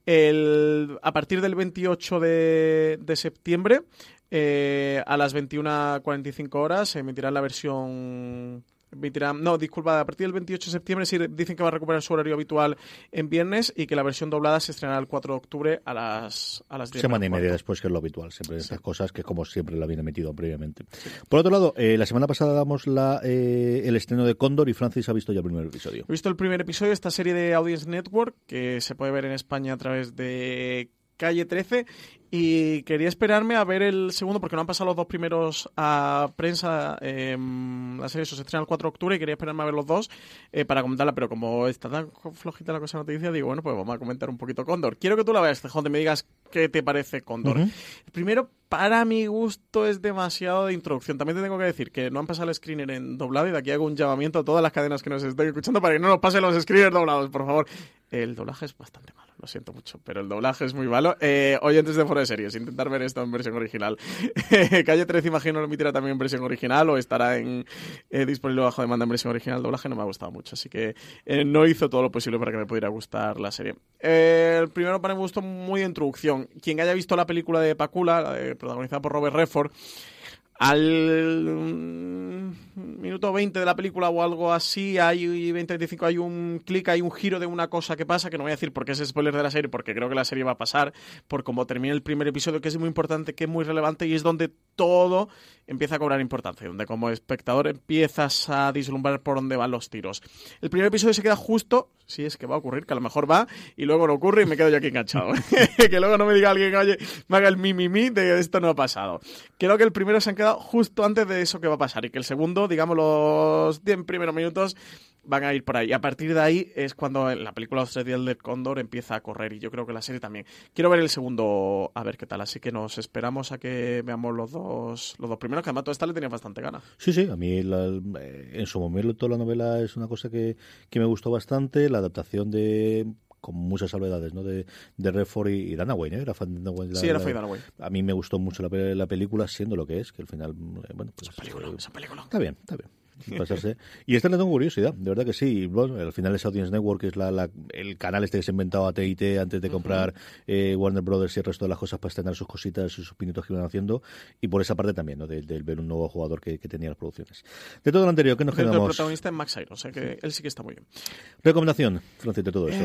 El, a partir del 28 de, septiembre, eh, a las 21.45 horas, se emitirá la versión. Emitirá- no, disculpa, a partir del 28 de septiembre sí dicen que va a recuperar su horario habitual en viernes y que la versión doblada se estrenará el 4 de octubre a las, a las 10 Semana y media después, que es lo habitual, siempre estas cosas que como siempre la habían emitido previamente. Por otro lado, eh, la semana pasada damos la, eh, el estreno de Cóndor y Francis ha visto ya el primer episodio. He visto el primer episodio de esta serie de Audience Network que se puede ver en España a través de Calle 13 y quería esperarme a ver el segundo porque no han pasado los dos primeros a prensa. eh, la serie eso se estrena el 4 de octubre y quería esperarme a ver los dos eh, para comentarla, pero como está tan flojita la cosa de noticia, digo, bueno, pues vamos a comentar un poquito Cóndor. Quiero que tú la veas, CJ, y me digas qué te parece Cóndor. Ujú. El primero, para mi gusto, es demasiado de introducción. También te tengo que decir que no han pasado el screener en doblado y de aquí hago un llamamiento a todas las cadenas que nos estén escuchando para que no nos pasen los screeners doblados, por favor. El doblaje es bastante malo, lo siento mucho, pero el doblaje es muy malo. Eh, oyentes de de Series, intentar ver esto en versión original. Calle 13, imagino, lo emitirá también en versión original o estará en, eh, disponible bajo demanda en versión original. El doblaje no me ha gustado mucho, así que eh, no hizo todo lo posible para que me pudiera gustar la serie. Eh, el primero para mi gusto, muy de introducción. Quien haya visto la película de Pacula, protagonizada por Robert Redford, al minuto 20 de la película o algo así, hay 20-25, hay un clic, hay un giro de una cosa que pasa, que no voy a decir porque es spoiler de la serie, porque creo que la serie va a pasar, por cómo termina el primer episodio, que es muy importante, que es muy relevante y es donde todo empieza a cobrar importancia, donde como espectador empiezas a vislumbrar por dónde van los tiros. El primer episodio se queda justo, si es que va a ocurrir, que a lo mejor va, y luego no ocurre y me quedo yo aquí enganchado. que luego no me diga alguien, oye, me haga el mi, mi, mi de esto no ha pasado. Creo que el primero se han quedado justo antes de eso que va a pasar y que el segundo, digamos, los 10 primeros minutos van a ir por ahí. Y a partir de ahí es cuando la película Australian del Cóndor empieza a correr y yo creo que la serie también. Quiero ver el segundo a ver qué tal, así que nos esperamos a que veamos los dos los dos primeros, que además toda esta le tenía bastante ganas. Sí, sí, a mí eh, en su momento la novela es una cosa que, que me gustó bastante, la adaptación de con muchas salvedades, ¿no? De, de Redford y, y Danaway, ¿no? Era fan de Danaway, la- Sí, era la- Faye Dunaway. A mí me gustó mucho la, la película, siendo lo que es, que al final, eh, bueno, pues... Película, eh, es un película. Está bien, está bien. Pasarse. Y esta le tengo curiosidad, de verdad que sí. Bueno, al final es Audience Network, que es la, la- el canal este que se ha inventado AT&T antes de comprar eh, Warner Brothers y el resto de las cosas para estrenar sus cositas y sus pinitos que iban haciendo. Y por esa parte también, ¿no? Del de, ver un nuevo jugador que, que tenía las producciones. De todo lo anterior, ¿qué nos El quedamos? protagonista es Max Iron, o sea que él sí que está muy bien. Recomendación, Francis, de todo eso.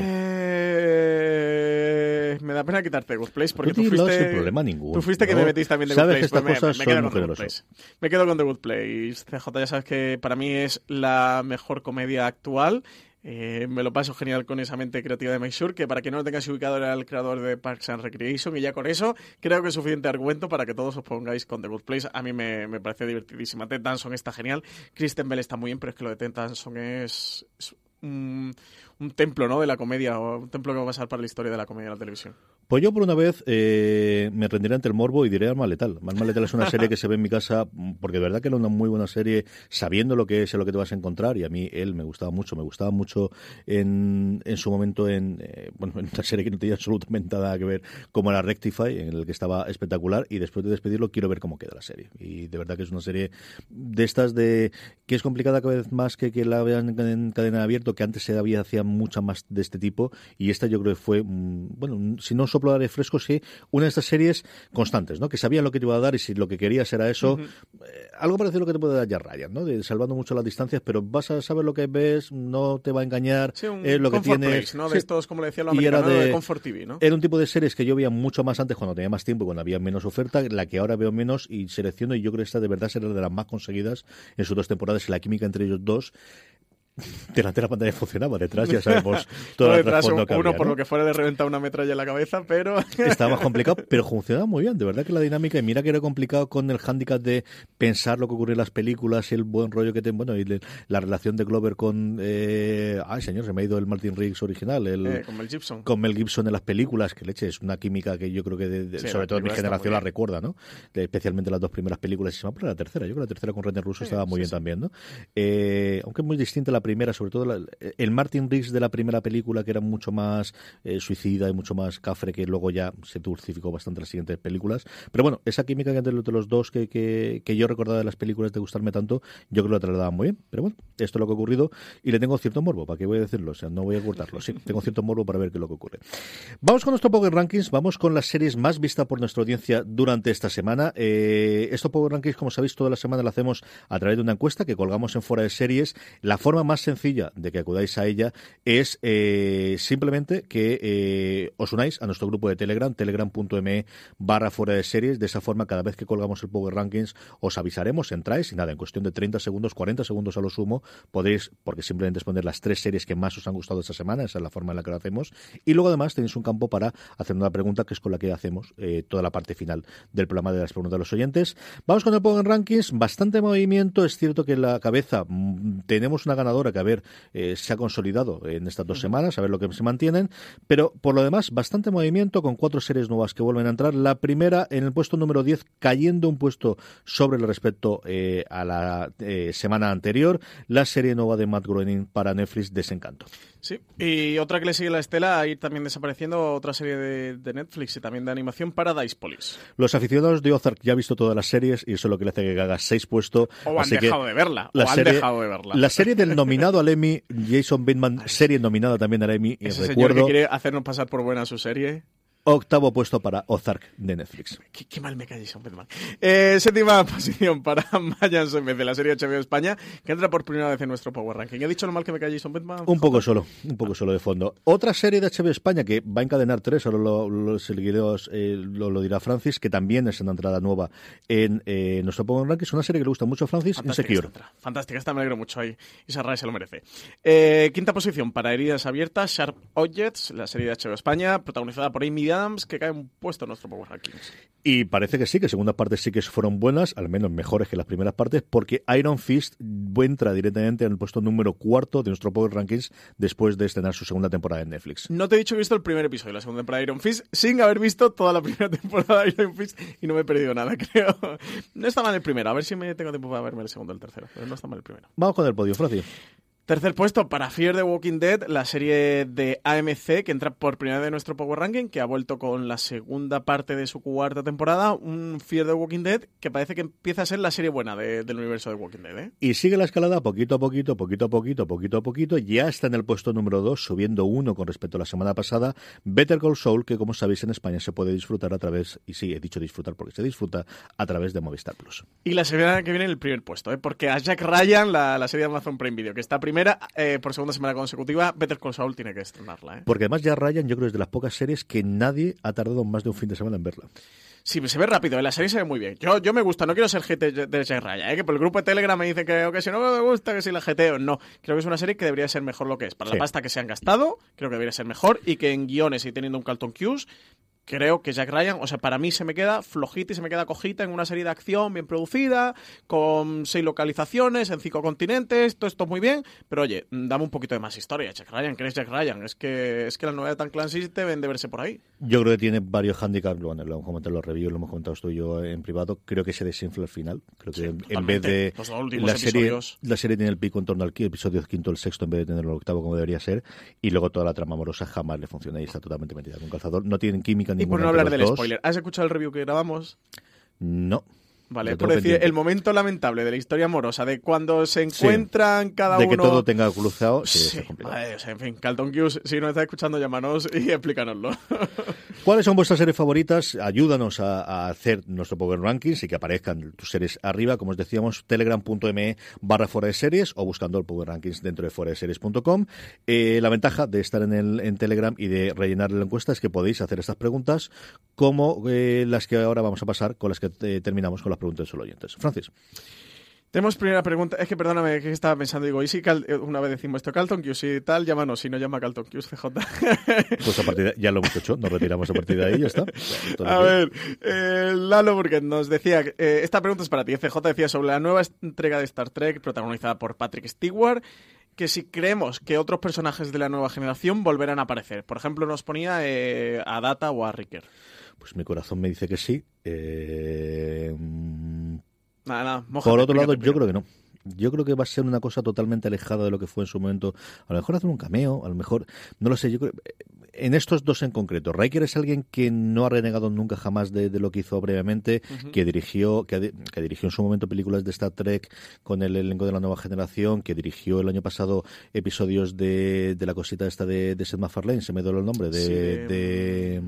Eh, me da pena quitarte Good Place porque Tú fuiste. sin problema ninguno, Tú fuiste que ¿no? me metiste también de Good que Place. pues me- quedo con The Good. Place. Me quedo con The Good Place. CJ, ya sabes que para mí es la mejor comedia actual. Eh, me lo paso genial con esa mente creativa de Mike Shure, que para que no lo tengáis ubicado era el creador de Parks and Recreation, y ya con eso creo que es suficiente argumento para que todos os pongáis con The Good Place. A mí me, me parece divertidísima. Ted Danson está genial, Kristen Bell está muy bien, pero es que lo de Ted Danson es, es un, un templo ¿no? de la comedia, o un templo que va a pasar para la historia de la comedia de la televisión. Pues yo por una vez eh, me rendiré ante el morbo y diré Arma Letal. Arma Letal es una serie que se ve en mi casa mm, porque de verdad que era una muy buena serie sabiendo lo que es y lo que te vas a encontrar y a mí él me gustaba mucho, me gustaba mucho en, en su momento en, eh, bueno, en una serie que no tenía absolutamente nada que ver como la Rectify, en el que estaba espectacular y después de despedirlo quiero ver cómo queda la serie. Y de verdad que es una serie de estas de que es complicada cada vez más que que la vean en, en cadena abierta, que antes se había hacía mucha más de este tipo y esta yo creo que fue, mm, bueno, si no soplo de aire fresco, sí, una de estas series constantes, ¿no? Que sabían lo que te iba a dar y si lo que querías era eso, eh, algo parecido a lo que te puede dar ya Ryan, ¿no? De salvando mucho las distancias, pero vas a saber lo que ves, no te va a engañar, Sí, un es lo que tienes. place, ¿no? Sí. De estos, como le decía lo Y era americano, de, de- Comfort TV, ¿no? Era un tipo de series que yo veía mucho más antes cuando tenía más tiempo y cuando había menos oferta, la que ahora veo menos y selecciono y yo creo que esta de verdad será de las más conseguidas en sus dos temporadas y la química entre ellos dos delante de la pantalla funcionaba, detrás ya sabemos todo el trasfondo que uno había, por ¿no? lo que fuera de reventar una metralla en la cabeza, pero Estaba más complicado, pero funcionaba muy bien. De verdad que la dinámica, y mira que era complicado con el hándicap de pensar lo que ocurre en las películas el buen rollo que tiene, bueno, y le- la relación de Glover con. Eh, ay, señor, se me ha ido el Martin Riggs original. El, eh, con Mel Gibson. con Mel Gibson en las películas, que leche, es una química que yo creo que, de- de- Sí, sobre todo mi generación la recuerda, ¿no? Especialmente las dos primeras películas, y se me la tercera. Yo creo que la tercera con René Russo estaba muy sí, bien sí. también, ¿no? Eh, aunque es muy distinta la primera, sobre todo la- el Martin Riggs de la primera película, que era mucho más eh, suicida y mucho más cafre, que luego ya se dulcificó bastante las siguientes películas. Pero bueno, esa química que entre los- dos que, que, que yo recordaba de las películas de gustarme tanto, yo creo que lo trasladaban muy bien. Pero bueno, esto es lo que ha ocurrido y le tengo cierto morbo, ¿para qué voy a decirlo? O sea, no voy a ocultarlo. Sí, tengo cierto morbo para ver qué es lo que ocurre. Vamos con nuestro Power Rankings, vamos con las series más vistas por nuestra audiencia durante esta semana. Eh, esto Power Rankings, como sabéis, toda la semana lo hacemos a través de una encuesta que colgamos en fuera de series. La forma más sencilla de que acudáis a ella es eh, simplemente que eh, os unáis a nuestro grupo de Telegram, telegram.me barra fuera de series. De esa forma, cada vez que colgamos el Power Rankings, os avisaremos, entráis y nada, en cuestión de 30 segundos, 40 segundos a lo sumo, podéis, porque simplemente es poner las tres series que más os han gustado esta semana, esa es la forma en la que lo hacemos. Y luego además tenéis un campo para hacer una pregunta que es con la que hacemos eh, toda la parte final del programa de las preguntas de los oyentes. Vamos con el Power Rankings, bastante movimiento, es cierto que en la cabeza mm, tenemos una ganadora que a ver eh, se ha consolidado en estas dos semanas, a ver lo que se mantienen, pero por lo demás bastante movimiento con cuatro series nuevas que vuelven a entrar. La primera en el puesto número 10 cayendo un puesto sobre el respecto eh, a la eh, semana anterior, la serie nueva de Matt Groening para Netflix Desencanto. Sí, y otra que le sigue la estela, a ir también desapareciendo, otra serie de, de Netflix y también de animación, Paradise Police. Los aficionados de Ozark ya han visto todas las series y eso es lo que le hace que haga seis puestos. O han dejado de verla, la o han serie- dejado de verla. La serie del nominado al Emmy, Jason Bateman, serie nominada también al Emmy, Ese señor recuerdo, que quiere hacernos pasar por buena su serie. Octavo puesto para Ozark de Netflix. Qué, qué mal me Jason Bateman. Eh, séptima posición para Mayans de la serie HBO España, que entra por primera vez en nuestro Power Ranking. ¿He dicho lo mal que me Jason Bateman? Un poco solo, un poco solo de fondo. Otra serie de HBO España que va a encadenar tres, ahora lo, eh, lo, lo dirá Francis, que también es una entrada nueva en eh, nuestro Power Ranking. Es una serie que le gusta mucho a Francis, Fantástica Insecure. esta. Fantástica, esta me alegro mucho ahí. Y Sarray se lo merece. Eh, quinta posición para Heridas Abiertas, Sharp Objects, la serie de HBO España, protagonizada por Amy Adams, que cae un puesto en nuestro Power Rankings. Y parece que sí, que segundas partes sí que fueron buenas, al menos mejores que las primeras partes, porque Iron Fist entra directamente en el puesto número cuarto de nuestro Power Rankings después de estrenar su segunda temporada en Netflix. No te he dicho que he visto el primer episodio de la segunda temporada de Iron Fist sin haber visto toda la primera temporada de Iron Fist y no me he perdido nada, creo. No está mal el primero, a ver si me tengo tiempo para verme el segundo y el tercero, pero no está mal el primero. Vamos con el podio, Francis. Tercer puesto para Fear the Walking Dead, la serie de AMC que entra por primera vez en nuestro Power Ranking, que ha vuelto con la segunda parte de su cuarta temporada, un Fear the Walking Dead que parece que empieza a ser la serie buena de- del universo de Walking Dead. ¿eh? Y sigue la escalada poquito a poquito, poquito a poquito, poquito a poquito. Ya está en el puesto número 2, subiendo uno con respecto a la semana pasada. Better Call Saul, que como sabéis en España se puede disfrutar a través, y sí, he dicho disfrutar porque se disfruta a través de Movistar Plus. Y la semana que viene el primer puesto, ¿eh? porque a Jack Ryan, la, la serie de Amazon Prime Video, que está primera eh, por segunda semana consecutiva, Better Call Saul tiene que estrenarla. ¿eh? Porque además ya Ryan, yo creo que es de las pocas series que nadie ha tardado más de un fin de semana en verla. Sí, se ve rápido, ¿eh? la serie se ve muy bien. Yo, yo me gusta, no quiero ser GT de Jack Ryan, ¿eh? que por el grupo de Telegram me dicen que, que si no me gusta, que si la GT no. Creo que es una serie que debería ser mejor lo que es. Para Sí. la pasta que se han gastado, creo que debería ser mejor y que en guiones y teniendo un Carlton Cuse, creo que Jack Ryan, o sea, para mí se me queda flojita y se me queda cojita en una serie de acción bien producida, con seis localizaciones en cinco continentes, todo esto muy bien, pero oye, dame un poquito de más historia, Jack Ryan, que eres Jack Ryan, es que, es que las novedades de Tan Clancy deben de verse por ahí. Yo creo que tiene varios handicaps, bueno, lo hemos comentado en los reviews, lo hemos comentado tú y yo en privado, creo que se desinfla al final. Creo que Sí, en- en vez de Los la serie, episodios. la serie tiene el pico en torno al qui- episodio quinto, el sexto, en vez de tenerlo el octavo como debería ser, y luego toda la trama amorosa jamás le funciona y está totalmente metida con calzador. No tienen química Y por no hablar del dos. spoiler, ¿has escuchado el review que grabamos? No. Vale, por decir pendiente. el momento lamentable de la historia amorosa, de cuando se encuentran cada de que uno... todo tenga cruzado, sí, Sí, eso es complicado. vale, o sea, en fin, Carlton Cuse, si nos está escuchando, llámanos y explícanoslo. ¿Cuáles son vuestras series favoritas? Ayúdanos a, a hacer nuestro Power Rankings y que aparezcan tus series arriba, como os decíamos, telegram.me barra fuera de series o buscando el Power Rankings dentro de fuera de series.com. Eh, la ventaja de estar en, el, en Telegram y de rellenar la encuesta es que podéis hacer estas preguntas como eh, las que ahora vamos a pasar con las que eh, terminamos con las preguntas de oyentes. Francis. Tenemos primera pregunta. Es que perdóname, que estaba pensando. Digo, ¿y si Cal- eh, una vez decimos esto Calton Hughes y tal? Llámanos. Si no llama Calton Hughes, CJ. Pues a partir de, ya lo hemos hecho, nos retiramos a partir de ahí y ya está. A ver, eh, Lalo Burget nos decía, que, eh, esta pregunta es para ti, CJ decía sobre la nueva entrega de Star Trek protagonizada por Patrick Stewart, que si creemos que otros personajes de la nueva generación volverán a aparecer. Por ejemplo, nos ponía eh, a Data o a Riker. Pues mi corazón me dice que sí. Eh, mm, Nada, nada, mójate, Por otro lado, yo creo que no. Yo creo que va a ser una cosa totalmente alejada de lo que fue en su momento. A lo mejor hacer un cameo, a lo mejor, no lo sé. Yo creo, en estos dos en concreto, Riker es alguien que no ha renegado nunca jamás de, de lo que hizo brevemente, que dirigió, que, ha di- que dirigió en su momento películas de Star Trek con el elenco de la nueva generación, que dirigió el año pasado episodios de, de la cosita esta de, de Seth MacFarlane, se me dio el nombre, de, Sí, de-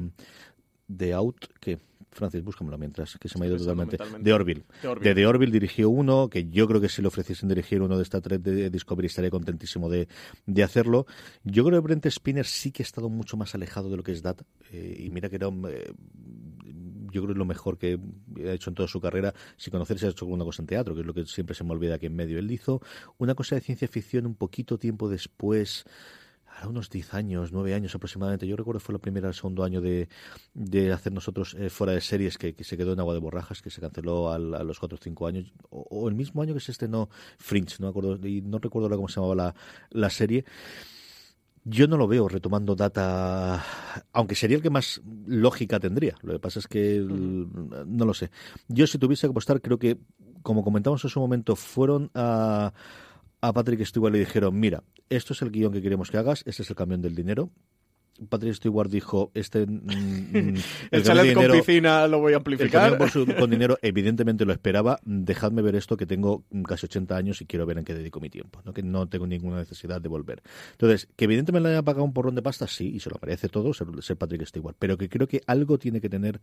de, Out, que Francis, búscamelo mientras, que se me ha ido totalmente. De Orville. De Orville. De Orville dirigió uno, que yo creo que si le ofreciesen dirigir uno de Star Trek de Discovery estaría contentísimo de, de hacerlo. Yo creo que Brent Spinner sí que ha estado mucho más alejado de lo que es Data. eh, y mira que era un, eh, yo creo que es lo mejor que ha hecho en toda su carrera. Si conocerse ha hecho alguna cosa en teatro, que es lo que siempre se me olvida aquí en medio. Él hizo una cosa de ciencia ficción un poquito tiempo después hará unos 10 años, 9 años aproximadamente. Yo recuerdo que fue la primera, el segundo año de, de hacer nosotros eh, fuera de series que, que se quedó en agua de borrajas, que se canceló al- a los 4 o 5 años, o, o el mismo año que se estrenó Fringe, no me acuerdo, y no recuerdo ahora cómo se llamaba la, la serie. Yo no lo veo retomando data, aunque sería el que más lógica tendría. Lo que pasa es que el- no lo sé. Yo si tuviese que apostar, creo que, como comentamos en su momento, fueron a, a Patrick Stewart le dijeron, mira, esto es el guion que queremos que hagas, este es el camión del dinero. Patrick Stewart dijo, este... mm, mm, El chalet con dinero- piscina lo voy a el amplificar. su- con dinero, evidentemente lo esperaba. Dejadme ver esto, que tengo casi 80 años y quiero ver en qué dedico mi tiempo. ¿no? Que no tengo ninguna necesidad de volver. Entonces, que evidentemente le haya pagado un porrón de pasta, sí, y se lo merece todo ser, ser Patrick Stewart. Pero que creo que algo tiene que tener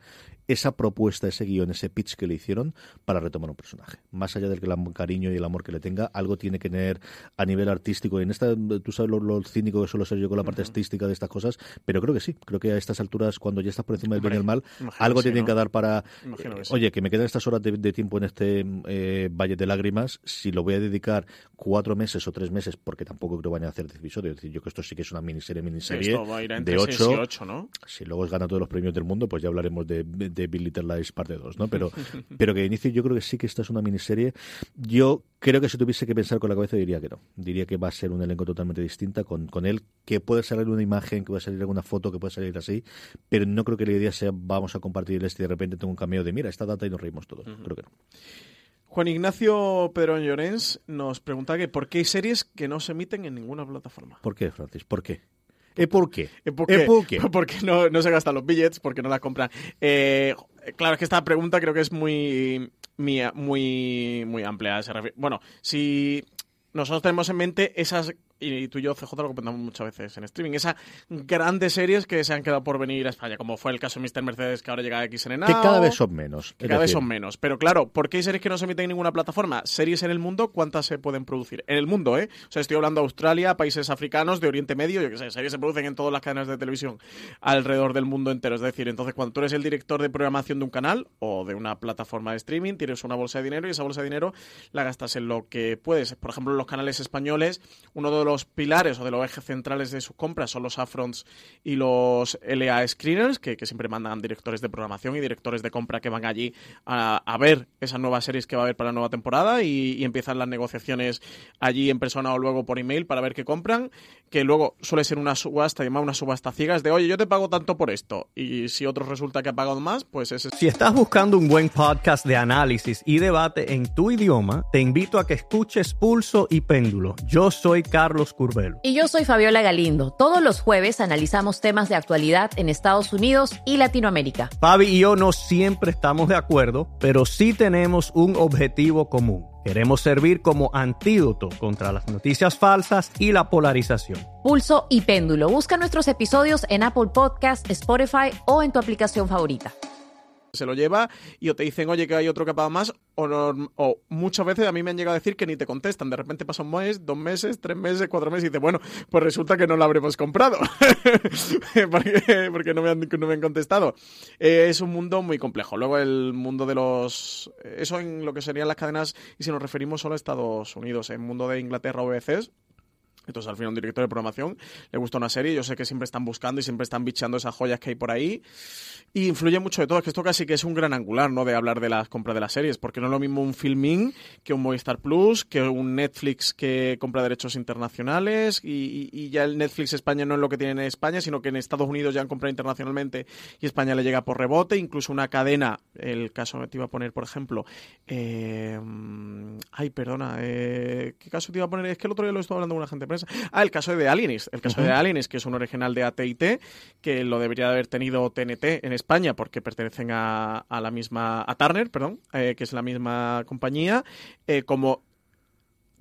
esa propuesta, ese guion, ese pitch que le hicieron para retomar un personaje. Más allá del el cariño y el amor que le tenga, algo tiene que tener a nivel artístico. Y en esta, tú sabes lo, lo cínico que suelo ser yo con la parte artística de estas cosas, pero creo que sí. Creo que a estas alturas, cuando ya estás por encima del bien y el mal, algo sí, tienen ¿no? que dar para Imagino que eh, sí. Oye, que me quedan estas horas de, de tiempo en este eh, Valle de Lágrimas, si lo voy a dedicar cuatro meses o tres meses, porque tampoco creo que vayan a hacer 10 episodios, es decir, yo que esto sí que es una miniserie, miniserie Esto va a ir a entre de 6 ocho, y 8, ¿no? si luego es gana todos los premios del mundo, pues ya hablaremos de, de Big Little Lies parte 2, ¿no? Pero, pero que de inicio yo creo que sí que esta es una miniserie. Yo creo que si tuviese que pensar con la cabeza diría que no. Diría que va a ser un elenco totalmente distinta con, con él, que puede salir una imagen, que puede salir alguna foto, que puede salir así, pero no creo que la idea sea vamos a compartir esto y de repente tengo un cameo de mira, esta data y nos reímos todos. Creo que no. Juan Ignacio Pedro Llorens nos pregunta que por qué hay series que no se emiten en ninguna plataforma. ¿Por qué, Francis? ¿Por qué? ¿Eh, ¿Por qué? ¿Eh, ¿Por ¿Eh, qué? por qué? Porque no, no se gastan los billets, porque no las compran. Eh, claro, es que esta pregunta creo que es muy, muy, muy, amplia. Bueno, si nosotros tenemos en mente esas, y tú y yo, CJ, lo comentamos muchas veces en streaming, esas grandes series que se han quedado por venir a España, como fue el caso de Mr. Mercedes, que ahora llega a XN Now, Que cada vez son menos. que cada vez son menos. Pero claro, ¿por qué hay series que no se emiten en ninguna plataforma? Series en el mundo, ¿cuántas se pueden producir? En el mundo, ¿eh? O sea, estoy hablando de Australia, países africanos, de Oriente Medio, yo qué sé, series se producen en todas las cadenas de televisión alrededor del mundo entero. Es decir, entonces cuando tú eres el director de programación de un canal o de una plataforma de streaming, tienes una bolsa de dinero y esa bolsa de dinero la gastas en lo que puedes. Por ejemplo, en los canales españoles, uno de los pilares o de los ejes centrales de sus compras son los upfronts y los LA screeners, que, siempre mandan directores de programación y directores de compra que van allí a, ver esas nuevas series que va a haber para la nueva temporada y, y empiezan las negociaciones allí en persona o luego por email para ver qué compran, que luego suele ser una subasta, llamada una subasta ciegas de, oye, yo te pago tanto por esto y si otro resulta que ha pagado más, pues ese Si estás buscando un buen podcast de análisis y debate en tu idioma, te invito a que escuches Pulso y Péndulo. Yo soy Carlos Curbelo. Y yo soy Fabiola Galindo. Todos los jueves analizamos temas de actualidad en Estados Unidos y Latinoamérica. Fabi y yo no siempre estamos de acuerdo, pero sí tenemos un objetivo común. Queremos servir como antídoto contra las noticias falsas y la polarización. Pulso y péndulo. Busca nuestros episodios en Apple Podcast, Spotify o en tu aplicación favorita. Se lo lleva y te dicen, oye, que hay otro pagado más, o, no- muchas veces a mí me han llegado a decir que ni te contestan. De repente pasa un mes, dos meses, tres meses, cuatro meses y dices, bueno, pues resulta que no lo habremos comprado. porque no, me han, no me han contestado. Eh, es un mundo muy complejo. Luego el mundo de los... Eso en lo que serían las cadenas, y si nos referimos solo a Estados Unidos, en el mundo de Inglaterra o entonces, al final, un director de programación le gusta una serie. Yo sé que siempre están buscando y siempre están bichando esas joyas que hay por ahí. Y influye mucho de todo. Es que esto casi que es un gran angular, ¿no? De hablar de las compras de las series. Porque no es lo mismo un Filmin que un Movistar Plus, que un Netflix que compra derechos internacionales. Y, ya el Netflix España no es lo que tiene en España, sino que en Estados Unidos ya han comprado internacionalmente y España le llega por rebote. Incluso una cadena, el caso que te iba a poner, por ejemplo. eh, ay, perdona. eh, ¿Qué caso te iba a poner? Es que el otro día lo estuve hablando con una gente Ah, el caso de Alienist. El caso de Alienist, que es un original de AT&T, que lo debería de haber tenido TNT en España porque pertenecen a, a la misma, a Turner, perdón, eh, que es la misma compañía, eh, como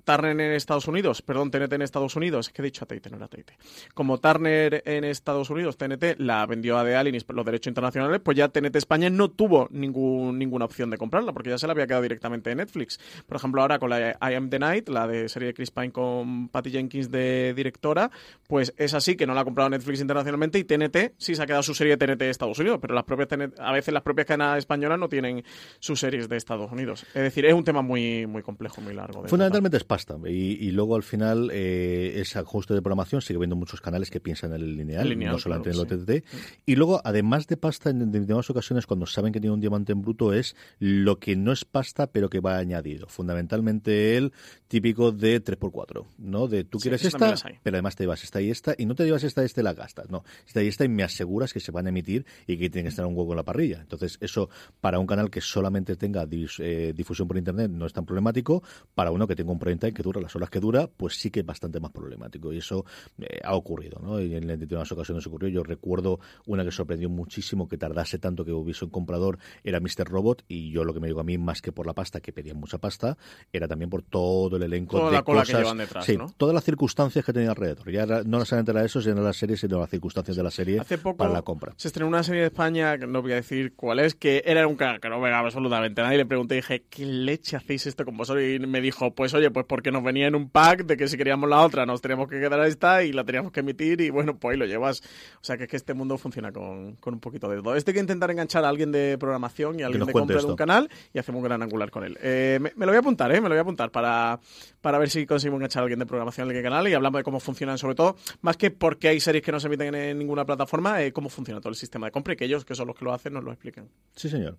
Turner en Estados Unidos, perdón, TNT en Estados Unidos, es que he dicho AT&T, no era AT&T. Como Turner en Estados Unidos, TNT la vendió a The Alienist por los derechos internacionales, pues ya TNT España no tuvo ningún, ninguna opción de comprarla, porque ya se la había quedado directamente en Netflix. Por ejemplo, ahora con la I Am The Night, la de serie de Chris Pine con Patty Jenkins de directora, pues es así que no la ha comprado Netflix internacionalmente y TNT sí se ha quedado su serie de TNT de Estados Unidos, pero las propias TNT a veces las propias cadenas españolas no tienen sus series de Estados Unidos. Es decir, es un tema muy, muy complejo, muy largo. de Fundamentalmente es pasta. Y, y luego al final eh, ese ajuste de programación sigue habiendo muchos canales que piensan en el lineal, Lineal, no solamente claro, en el OTT. Y luego, además de pasta, en determinadas ocasiones, cuando saben que tiene un diamante en bruto, es lo que no es pasta, pero que va añadido. Fundamentalmente el típico de 3x4, ¿no? De tú Sí, quieres esta, pero además te llevas esta y esta, y no te llevas esta y esta la gastas. No, esta y esta y me aseguras que se van a emitir y que tiene que estar un hueco en la parrilla. Entonces, eso para un canal que solamente tenga dis- eh, difusión por internet no es tan problemático. Para uno que tenga un que dura las horas que dura, pues sí que es bastante más problemático. Y eso eh, ha ocurrido, ¿no? Y en determinadas ocasiones ocurrió. Yo recuerdo una que sorprendió muchísimo que tardase tanto que hubiese un comprador, era Mr. Robot, y yo lo que me digo a mí, más que por la pasta, que pedían mucha pasta, era también por todo el elenco Toda de la cola que cosas. llevan detrás, sí, ¿no? todas las circunstancias que tenía alrededor. Ya era- no solamente era eso, sino las series, sino las circunstancias de la serie Hace poco para la compra. se estrenó una serie de España, que no voy a decir cuál es, que era un que no pegaba absolutamente nadie. Le pregunté dije, ¿qué leche hacéis esto con vosotros? Y me dijo, pues oye, pues porque nos venía en un pack de que si queríamos la otra nos teníamos que quedar a esta y la teníamos que emitir y bueno, pues ahí lo llevas. O sea que es que este mundo funciona con, con un poquito de todo. Este hay que intentar enganchar a alguien de programación y a alguien de compra de un canal y hacemos un gran angular con él. Eh, me, me lo voy a apuntar, ¿eh? Me lo voy a apuntar para, para ver si conseguimos enganchar a alguien de programación en el canal y hablamos de cómo funcionan, sobre todo, más que porque hay series que no se emiten en ninguna plataforma, eh, cómo funciona todo el sistema de compra y que ellos, que son los que lo hacen, nos lo expliquen. Sí, señor.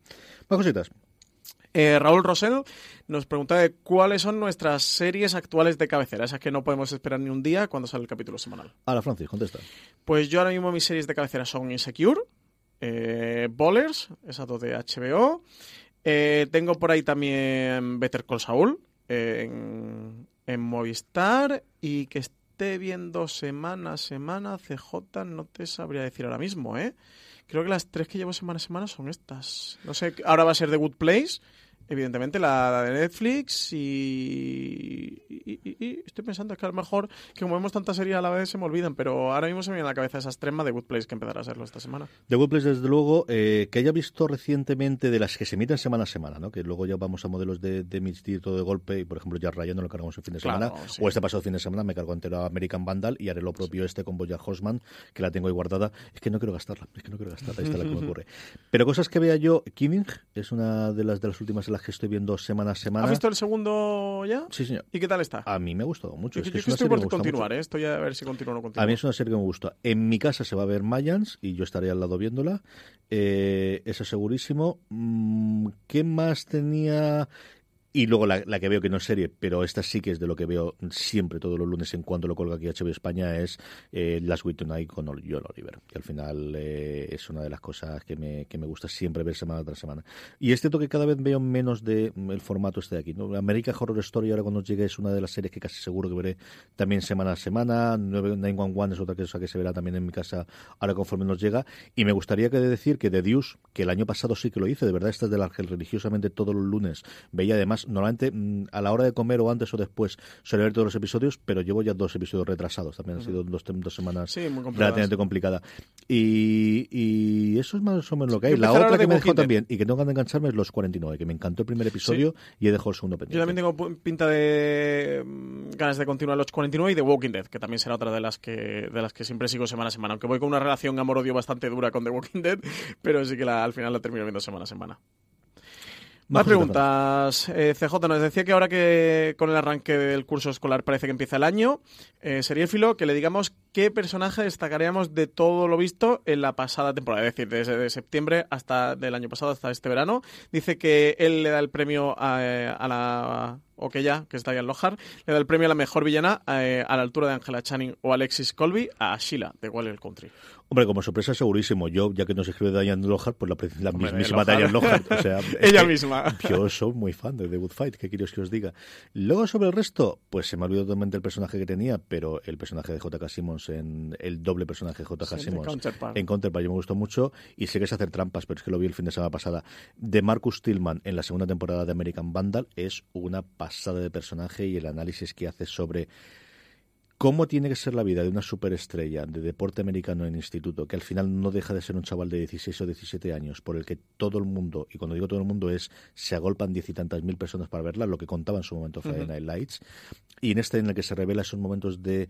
Más cositas. Eh, Raúl Rosell nos pregunta de cuáles son nuestras series actuales de cabecera, esas que no podemos esperar ni un día cuando sale el capítulo semanal. Ahora, Francis, contesta. Pues yo ahora mismo mis series de cabecera son Insecure, eh, Bowlers, esas dos de HBO. Eh, tengo por ahí también Better Call Saul eh, en, en Movistar y que esté viendo semana a semana CJ no te sabría decir ahora mismo, ¿eh? Creo que las tres que llevo semana a semana son estas. No sé, ahora va a ser The Good Place, evidentemente la de Netflix y, y- y- y estoy pensando es que a lo mejor que como vemos tantas series a la vez se me olvidan, pero ahora mismo se me viene a la cabeza esa extrema de Good Place que empezará a serlo esta semana. The Good Place, desde luego, eh, que haya visto recientemente de las que se emiten semana a semana, ¿no? que luego ya vamos a modelos de, de emitir todo de golpe, y por ejemplo, ya Ryan no lo cargamos el fin de Claro, semana, sí. o este pasado fin de semana me cargo entero a American Vandal y haré lo propio este con Boya Horseman, que la tengo ahí guardada. Es que no quiero gastarla, es que no quiero gastarla, esta es la que me ocurre. Pero cosas que vea yo, Killing es una de las de las últimas en las que estoy viendo semana a semana. ¿Has visto el segundo ya? Sí, señor. ¿Y qué tal está? A mí me ha gustado mucho. Yo, es yo que es que una estoy serie por me continuar, mucho. ¿eh? Estoy a ver si continúo o no continúo. A mí es una serie que me gusta. En mi casa se va a ver Mayans y yo estaré al lado viéndola. Eh, eso segurísimo. Mm, ¿Qué más tenía? Y luego la, que veo que no es serie, pero esta sí que es de lo que veo siempre todos los lunes en cuanto lo colga aquí HBO España, es eh, Last Week Tonight con John Oliver, que al final eh, es una de las cosas que me, que me gusta siempre ver semana tras semana. Y es cierto que cada vez veo menos de mm, formato este de aquí. ¿no? American Horror Story ahora cuando llegue es una de las series que casi seguro que veré también semana a semana. 9 911 es otra cosa que se verá también en mi casa ahora conforme nos llega. Y me gustaría que decir que The Deuce, que el año pasado sí que lo hice, de verdad, esta es del Ángel, religiosamente todos los lunes. Veía además, normalmente mm, a la hora de comer o antes o después suele ver todos los episodios, pero llevo ya dos episodios retrasados. También han sido dos, dos semanas Sí, muy complicadas. relativamente complicada. Y, y eso es más o menos lo que hay. La otra que me dejó también y que tengo ganas de engancharme es los 49, que me encantó el primer episodio y he dejado el segundo pendiente. Yo también tengo pinta de mm, ganas de continuar los 49 y de Walking Dead, que también será otra de las que de las que siempre sigo semana a semana, aunque voy con una relación amor-odio bastante dura con The Walking Dead, pero sí que la- al final la termino viendo semana a semana. Más preguntas. Eh, CJ nos decía que ahora que con el arranque del curso escolar parece que empieza el año, eh, sería filo que le digamos qué personaje destacaríamos de todo lo visto en la pasada temporada, es decir, desde de septiembre hasta del año pasado hasta este verano. Dice que él le da el premio a, eh, a la o que ya, que ahí en Lohar, le da el premio a la mejor villana eh, a la altura de Angela Channing o Alexis Colby a Sheila de Wild Country. Hombre, como sorpresa segurísimo. Yo, ya que nos escribe Diane Lohar, pues la, la Hombre, mismísima Lohar. Diane Lohar. O sea, es Ella que misma. Yo soy muy fan de The Good Fight, ¿qué queréis que os diga? Luego sobre el resto, pues se me ha olvidado totalmente el personaje que tenía, pero el personaje de J.K. Simmons, en el doble personaje de J.K. Sí, Simmons Counterpart. en Counterpart, yo me gustó mucho y sé que es hacer trampas, pero es que lo vi el fin de semana pasada. De Marcus Tillman en la segunda temporada de American Vandal es una pasada de personaje y el análisis que hace sobre cómo tiene que ser la vida de una superestrella de deporte americano en instituto, que al final no deja de ser un chaval de 16 o 17 años, por el que todo el mundo, y cuando digo todo el mundo es, se agolpan diez y tantas mil personas para verla, lo que contaba en su momento Friday Night Lights, y en este en el que se revela esos momentos de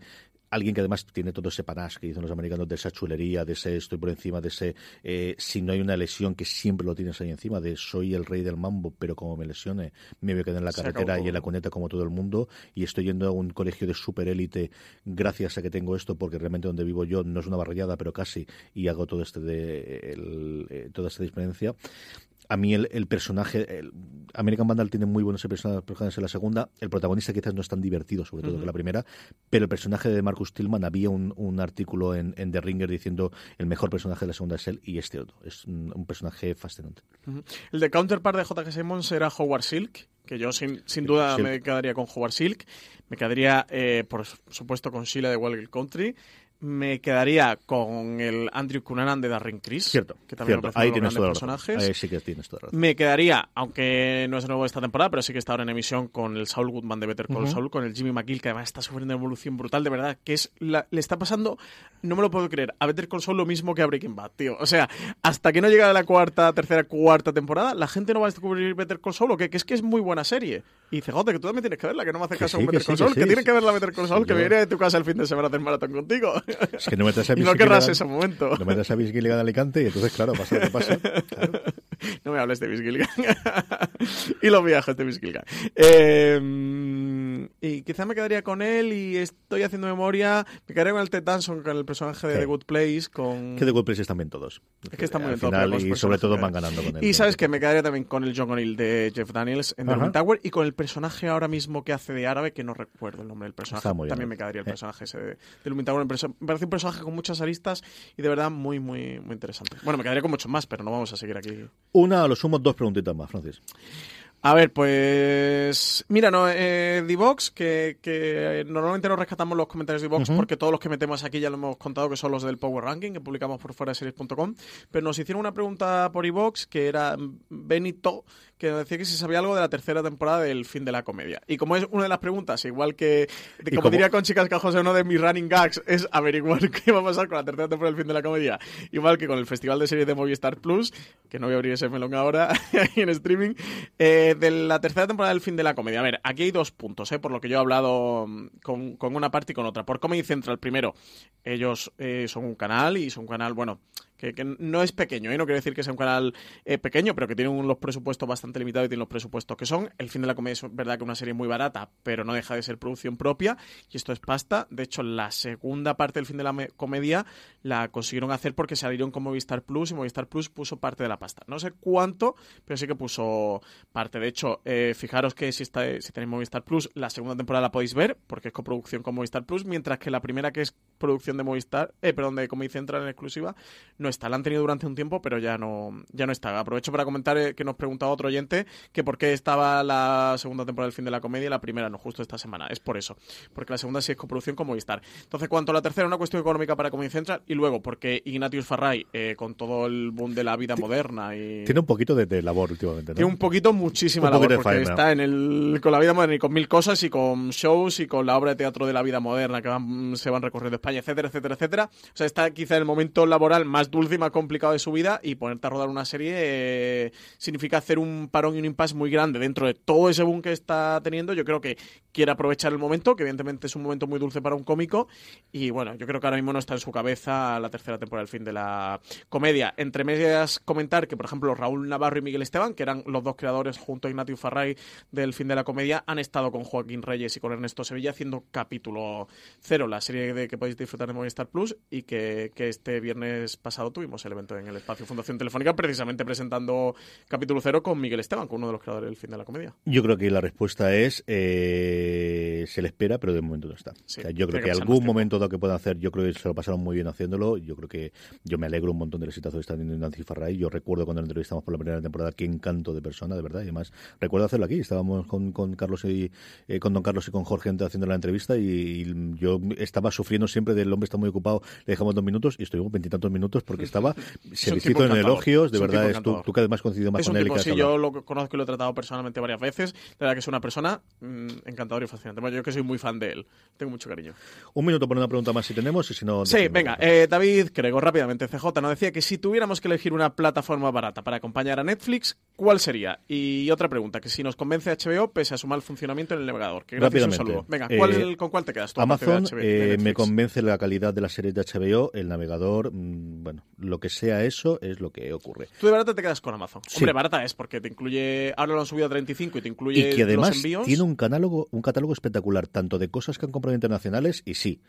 alguien que además tiene todo ese panache que dicen los americanos de esa chulería, de ese estoy por encima, de ese eh, si no hay una lesión que siempre lo tienes ahí encima, de soy el rey del mambo, pero como me lesione me voy a quedar en la carretera y en la cuneta como todo el mundo y estoy yendo a un colegio de superélite gracias a que tengo esto porque realmente donde vivo yo no es una barriada pero casi y hago todo este de el- eh, toda esta experiencia a mí el, el personaje, el American Vandal tiene muy buenos personajes en la segunda. El protagonista quizás no es tan divertido, sobre todo que la primera, pero el personaje de Marcus Tillman había un, un artículo en, en The Ringer diciendo el mejor personaje de la segunda es él y este otro. Es un, un personaje fascinante. El de Counterpart de J.K. Simmons era Howard Silk, que yo sin, sin duda Silk. me quedaría con Howard Silk. Me quedaría, eh, por supuesto, con Sheila de Wild Country. Me quedaría con el Andrew Cunanan de Darren Criss. Cierto, que también cierto. Ahí tienes toda personajes. Ahí sí que tienes toda la razón. Me quedaría, aunque no es de nuevo esta temporada, pero sí que está ahora en emisión con el Saul Goodman de Better Call Saul, con el Jimmy McGill, que además está sufriendo una evolución brutal, de verdad, que es la- le está pasando, no me lo puedo creer, a Better Call Saul lo mismo que a Breaking Bad, tío. O sea, hasta que no llega la cuarta, tercera, cuarta temporada, la gente no va a descubrir Better Call Saul, o que es que es muy buena serie. Y dice, joder, que tú también tienes que verla, que no me haces Que caso sí, con que Better Call sí, que Saul, que, sí, tienes sí. que ver la Better Saul, que Yo- iré de tu casa el fin de semana a hacer maratón contigo. Es que no me traes a y no querrás ese momento. No me traes a Vince Gilligan de Alicante y entonces, claro, pasa lo que pasa. Claro. No me hables de Vince Gilligan. y los viajes de Vince Gilligan. Eh, y quizá me quedaría con él y estoy haciendo memoria. Me quedaría con el Ted Danson, con el personaje de Sí. The Good Place. Con... Que de Good Place están bien todos. Es que están muy bien todos, y sobre todo van ganando con él. Y sabes que me quedaría también con el John O'Neill de Jeff Daniels en The Ajá. Lumin Tower y con el personaje ahora mismo que hace de árabe, que no recuerdo el nombre del personaje. Está muy bien. También me quedaría el Eh. personaje ese de, de Lumin Tower. Me parece- me parece un personaje con muchas aristas y de verdad muy, muy, muy interesante. Bueno, me quedaría con muchos más, pero no vamos a seguir aquí. Una, a lo sumo, dos preguntitas más, Francis. A ver, pues. Mira, no, eh, Divox, que, que normalmente no rescatamos los comentarios de Divox porque todos los que metemos aquí ya lo hemos contado que son los del Power Ranking que publicamos por fuera de series.com. Pero nos hicieron una pregunta por Divox que era Benito, que nos decía que si sabía algo de la tercera temporada del fin de la comedia. Y como es una de las preguntas, igual que, de- como, como- diría con chicas José, uno de mis running gags es averiguar qué va a pasar con la tercera temporada del fin de la comedia, igual que con el Festival de Series de Movistar Plus, que no voy a abrir ese melón ahora en streaming, eh, de la tercera temporada del fin de la comedia. A ver, aquí hay dos puntos, eh, por lo que yo he hablado mm, con, con una parte y con otra. Por Comedy Central, primero, ellos eh, son un canal y son un canal, bueno, que, no es pequeño, ¿eh? no quiero decir que sea un canal eh, pequeño, pero que tiene un- los presupuestos bastante limitados y tiene los presupuestos que son. El fin de la comedia es verdad que es una serie muy barata, pero no deja de ser producción propia y esto es pasta. De hecho, la segunda parte del fin de la me- comedia la consiguieron hacer porque salieron con Movistar Plus y Movistar Plus puso parte de la pasta. No sé cuánto, pero sí que puso parte. De hecho, eh, fijaros que si, está, si tenéis Movistar Plus, la segunda temporada la podéis ver porque es coproducción con Movistar Plus, mientras que la primera que es producción de Movistar, eh, perdón, de Comedy Central en exclusiva, no no está. La han tenido durante un tiempo, pero ya no, ya no está. Aprovecho para comentar eh, que nos preguntaba otro oyente que por qué estaba la segunda temporada del fin de la comedia y la primera no, justo esta semana. Es por eso. Porque la segunda sí es coproducción con Movistar. Entonces, cuanto a la tercera, una cuestión económica para Comedy Central y luego porque Ignatius Farray, eh, con todo el boom de la vida moderna y... Tiene un poquito de, labor últimamente, ¿no? Tiene un poquito, muchísima labor, porque está en el, con la vida moderna y con mil cosas y con shows y con la obra de teatro de la vida moderna que se van recorriendo España, etcétera, etcétera, etcétera. O sea, está quizá en el momento laboral más dulce más complicado de su vida y ponerte a rodar una serie eh, significa hacer un parón y un impasse muy grande dentro de todo ese boom que está teniendo. Yo creo que quiere aprovechar el momento, que evidentemente es un momento muy dulce para un cómico y bueno, yo creo que ahora mismo no está en su cabeza la tercera temporada del fin de la comedia. Entre medias comentar que, por ejemplo, Raúl Navarro y Miguel Esteban, que eran los dos creadores junto a Ignatius Farray del fin de la comedia, han estado con Joaquín Reyes y con Ernesto Sevilla haciendo capítulo cero, la serie de que podéis disfrutar de Movistar Plus y que, este viernes pasado tuvimos el evento en el espacio Fundación Telefónica precisamente presentando capítulo cero con Miguel Esteban, con uno de los creadores del fin de la comedia. Yo creo que la respuesta es eh, se le espera, pero de momento no está. yo creo que, algún momento dado que puedan hacer, yo creo que se lo pasaron muy bien haciéndolo. Yo creo que yo me alegro un montón del exitazo que está teniendo Nancy Farray. Yo recuerdo cuando lo entrevistamos por la primera temporada, qué encanto de persona, de verdad. Y además, recuerdo hacerlo aquí. Estábamos con, con Carlos y eh, con Don Carlos y con Jorge haciendo la entrevista y, yo estaba sufriendo siempre del hombre está muy ocupado, le dejamos dos minutos y estuvimos veintitantos minutos porque estaba felicito en elogios, de verdad, es tú, tú, que además coincidido más con él. sí, yo lo conozco y lo he tratado personalmente varias veces. De verdad que es una persona mm, encantadora y fascinante. yo que soy muy fan de él. Tengo mucho cariño. Un minuto por una pregunta más si tenemos y si no... Sí, venga. Eh, David Crego, rápidamente. CJ nos decía que si tuviéramos que elegir una plataforma barata para acompañar a Netflix, ¿cuál sería? Y otra pregunta, que si nos convence HBO pese a su mal funcionamiento en el navegador. Que gracias, un saludo. Venga, eh, ¿con cuál te quedas tú? Amazon eh, me convence la calidad de las series de HBO, el navegador, mm, bueno, lo que sea eso es lo que ocurre. Tú de barata te quedas con Amazon. Hombre, barata es porque te incluye, ahora lo han subido a 35 y te incluye y que además los envíos. tiene un catálogo, un catálogo espectacular, tanto de cosas que han comprado internacionales y sí,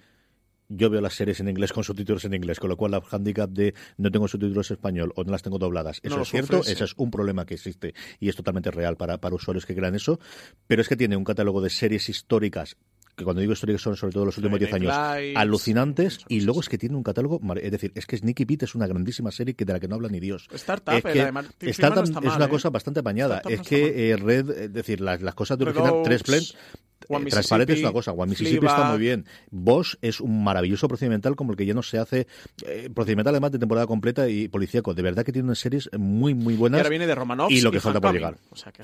yo veo las series en inglés con subtítulos en inglés, con lo cual la handicap de no tengo subtítulos en español o no las tengo dobladas, eso es cierto, ese es un problema que existe y es totalmente real para, para usuarios que crean eso, pero es que tiene un catálogo de series históricas que cuando digo históricas son sobre todo los últimos 10 años, alucinantes, y luego es que tiene un catálogo, es decir, es que Sneaky Pete es una grandísima serie que de la que no habla ni Dios. Startup, es, que es una ¿eh? cosa bastante apañada. es que eh, Red, es decir, las, las cosas de original, tres Blend, eh, transparente es una cosa, One Mississippi está muy bien. Bosch es un maravilloso procedimental como el que ya no se hace. Eh, procedimental además de temporada completa y policíaco. De verdad que tiene unas series muy, muy buenas. Y ahora viene de Romanov. Y lo que falta por llegar.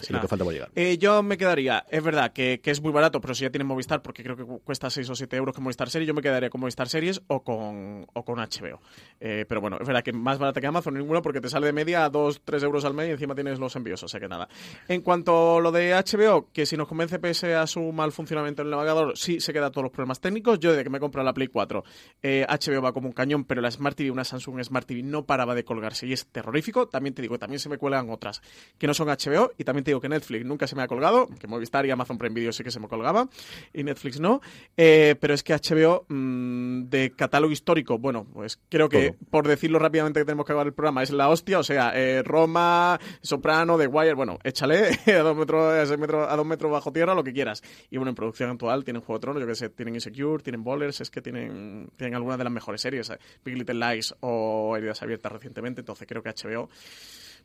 y lo que falta por llegar. Eh, yo me quedaría, es verdad que, que, es muy barato, pero si ya tienen Movistar, porque creo que cuesta 6 o 7 euros con Movistar Series, yo me quedaría con Movistar Series o con, o con HBO. pero bueno, es verdad que más barata que Amazon ninguno porque te sale de media a 2, 3 euros al mes y encima tienes los envíos, o sea que nada. En cuanto a lo de HBO, que si nos convence pese a su mal funcionamiento en el sí se queda todos los problemas técnicos. Yo desde que me compro la Play 4, HBO eh, va como un cañón, pero la Smart TV, una Samsung Smart TV, no paraba de colgarse y es terrorífico. También te digo, también se me cuelgan otras que no son HBO y también te digo que Netflix nunca se me ha colgado, que Movistar y Amazon Prime Video sí que se me colgaba y Netflix no. Eh, pero es que HBO mm, de catálogo histórico, bueno, pues creo que por decirlo rápidamente que tenemos que acabar el programa, es la hostia, o sea, eh, Roma, Soprano, The Wire, bueno, échale a dos metros, a dos metros bajo tierra, lo que quieras. Y bueno, en producción actual tienen Juego de Tronos, yo que sé, tienen Insecure, tienen Bowlers, es que tienen, tienen algunas de las mejores series, Big Little Lies o Heridas Abiertas recientemente, entonces creo que HBO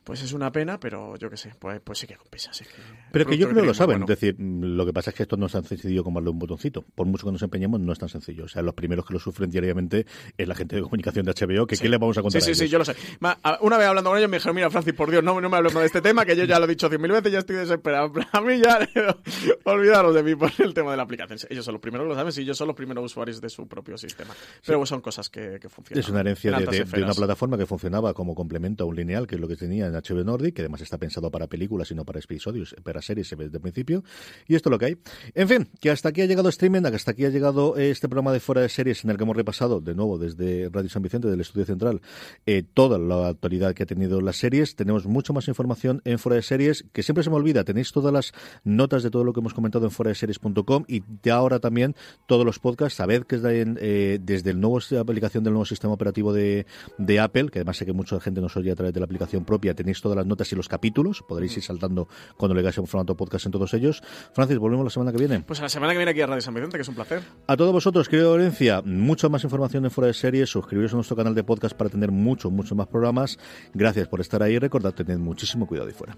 pues es una pena, pero yo qué sé, pues, pues sí que compensa. Sí que pero que yo creo que lo saben. Es decir, lo que pasa es que esto no es tan sencillo como darle un botoncito. Por mucho que nos empeñemos, no es tan sencillo. O sea, los primeros que lo sufren diariamente es la gente de comunicación de HBO, que ¿qué le vamos a contar? Sí, sí, sí, yo lo sé. Una vez hablando con ellos me dijeron, mira, Francis, por Dios, no, no me hablemos de este tema, que yo ya lo he dicho cien mil veces, ya estoy desesperado. A mí ya, olvidaros de mí por el tema de la aplicación. Ellos son los primeros que lo saben, sí, ellos son los primeros usuarios de su propio sistema. Pero son cosas que, funcionan. Es una herencia de, una plataforma que funcionaba como complemento a un lineal, que es lo que tenía en HBO Nordic, que además está pensado para películas y no para episodios, para series desde el principio. Y esto es lo que hay. En fin, que hasta aquí ha llegado streaming, que hasta aquí ha llegado este programa de fuera de series en el que hemos repasado, de nuevo, desde Radio San Vicente, del Estudio Central, eh, toda la actualidad que ha tenido las series. Tenemos mucho más información en fuera de series, que siempre se me olvida. Tenéis todas las notas de todo lo que hemos comentado en fuera de series.com y de ahora también todos los podcasts. Sabed que eh, desde el nuevo aplicación del nuevo sistema operativo de Apple, que además sé que mucha gente nos oye a través de la aplicación propia, tenéis todas las notas y los capítulos, podréis ir saltando cuando le en formato podcast en todos ellos. Francis, volvemos la semana que viene. Pues la semana que viene aquí a Radio San Vicente, que es un placer. A todos vosotros, querido Valencia, mucha más información en Fuera de Series, suscribiros a nuestro canal de podcast para tener mucho, mucho más programas. Gracias por estar ahí y recordad, tened muchísimo cuidado ahí fuera.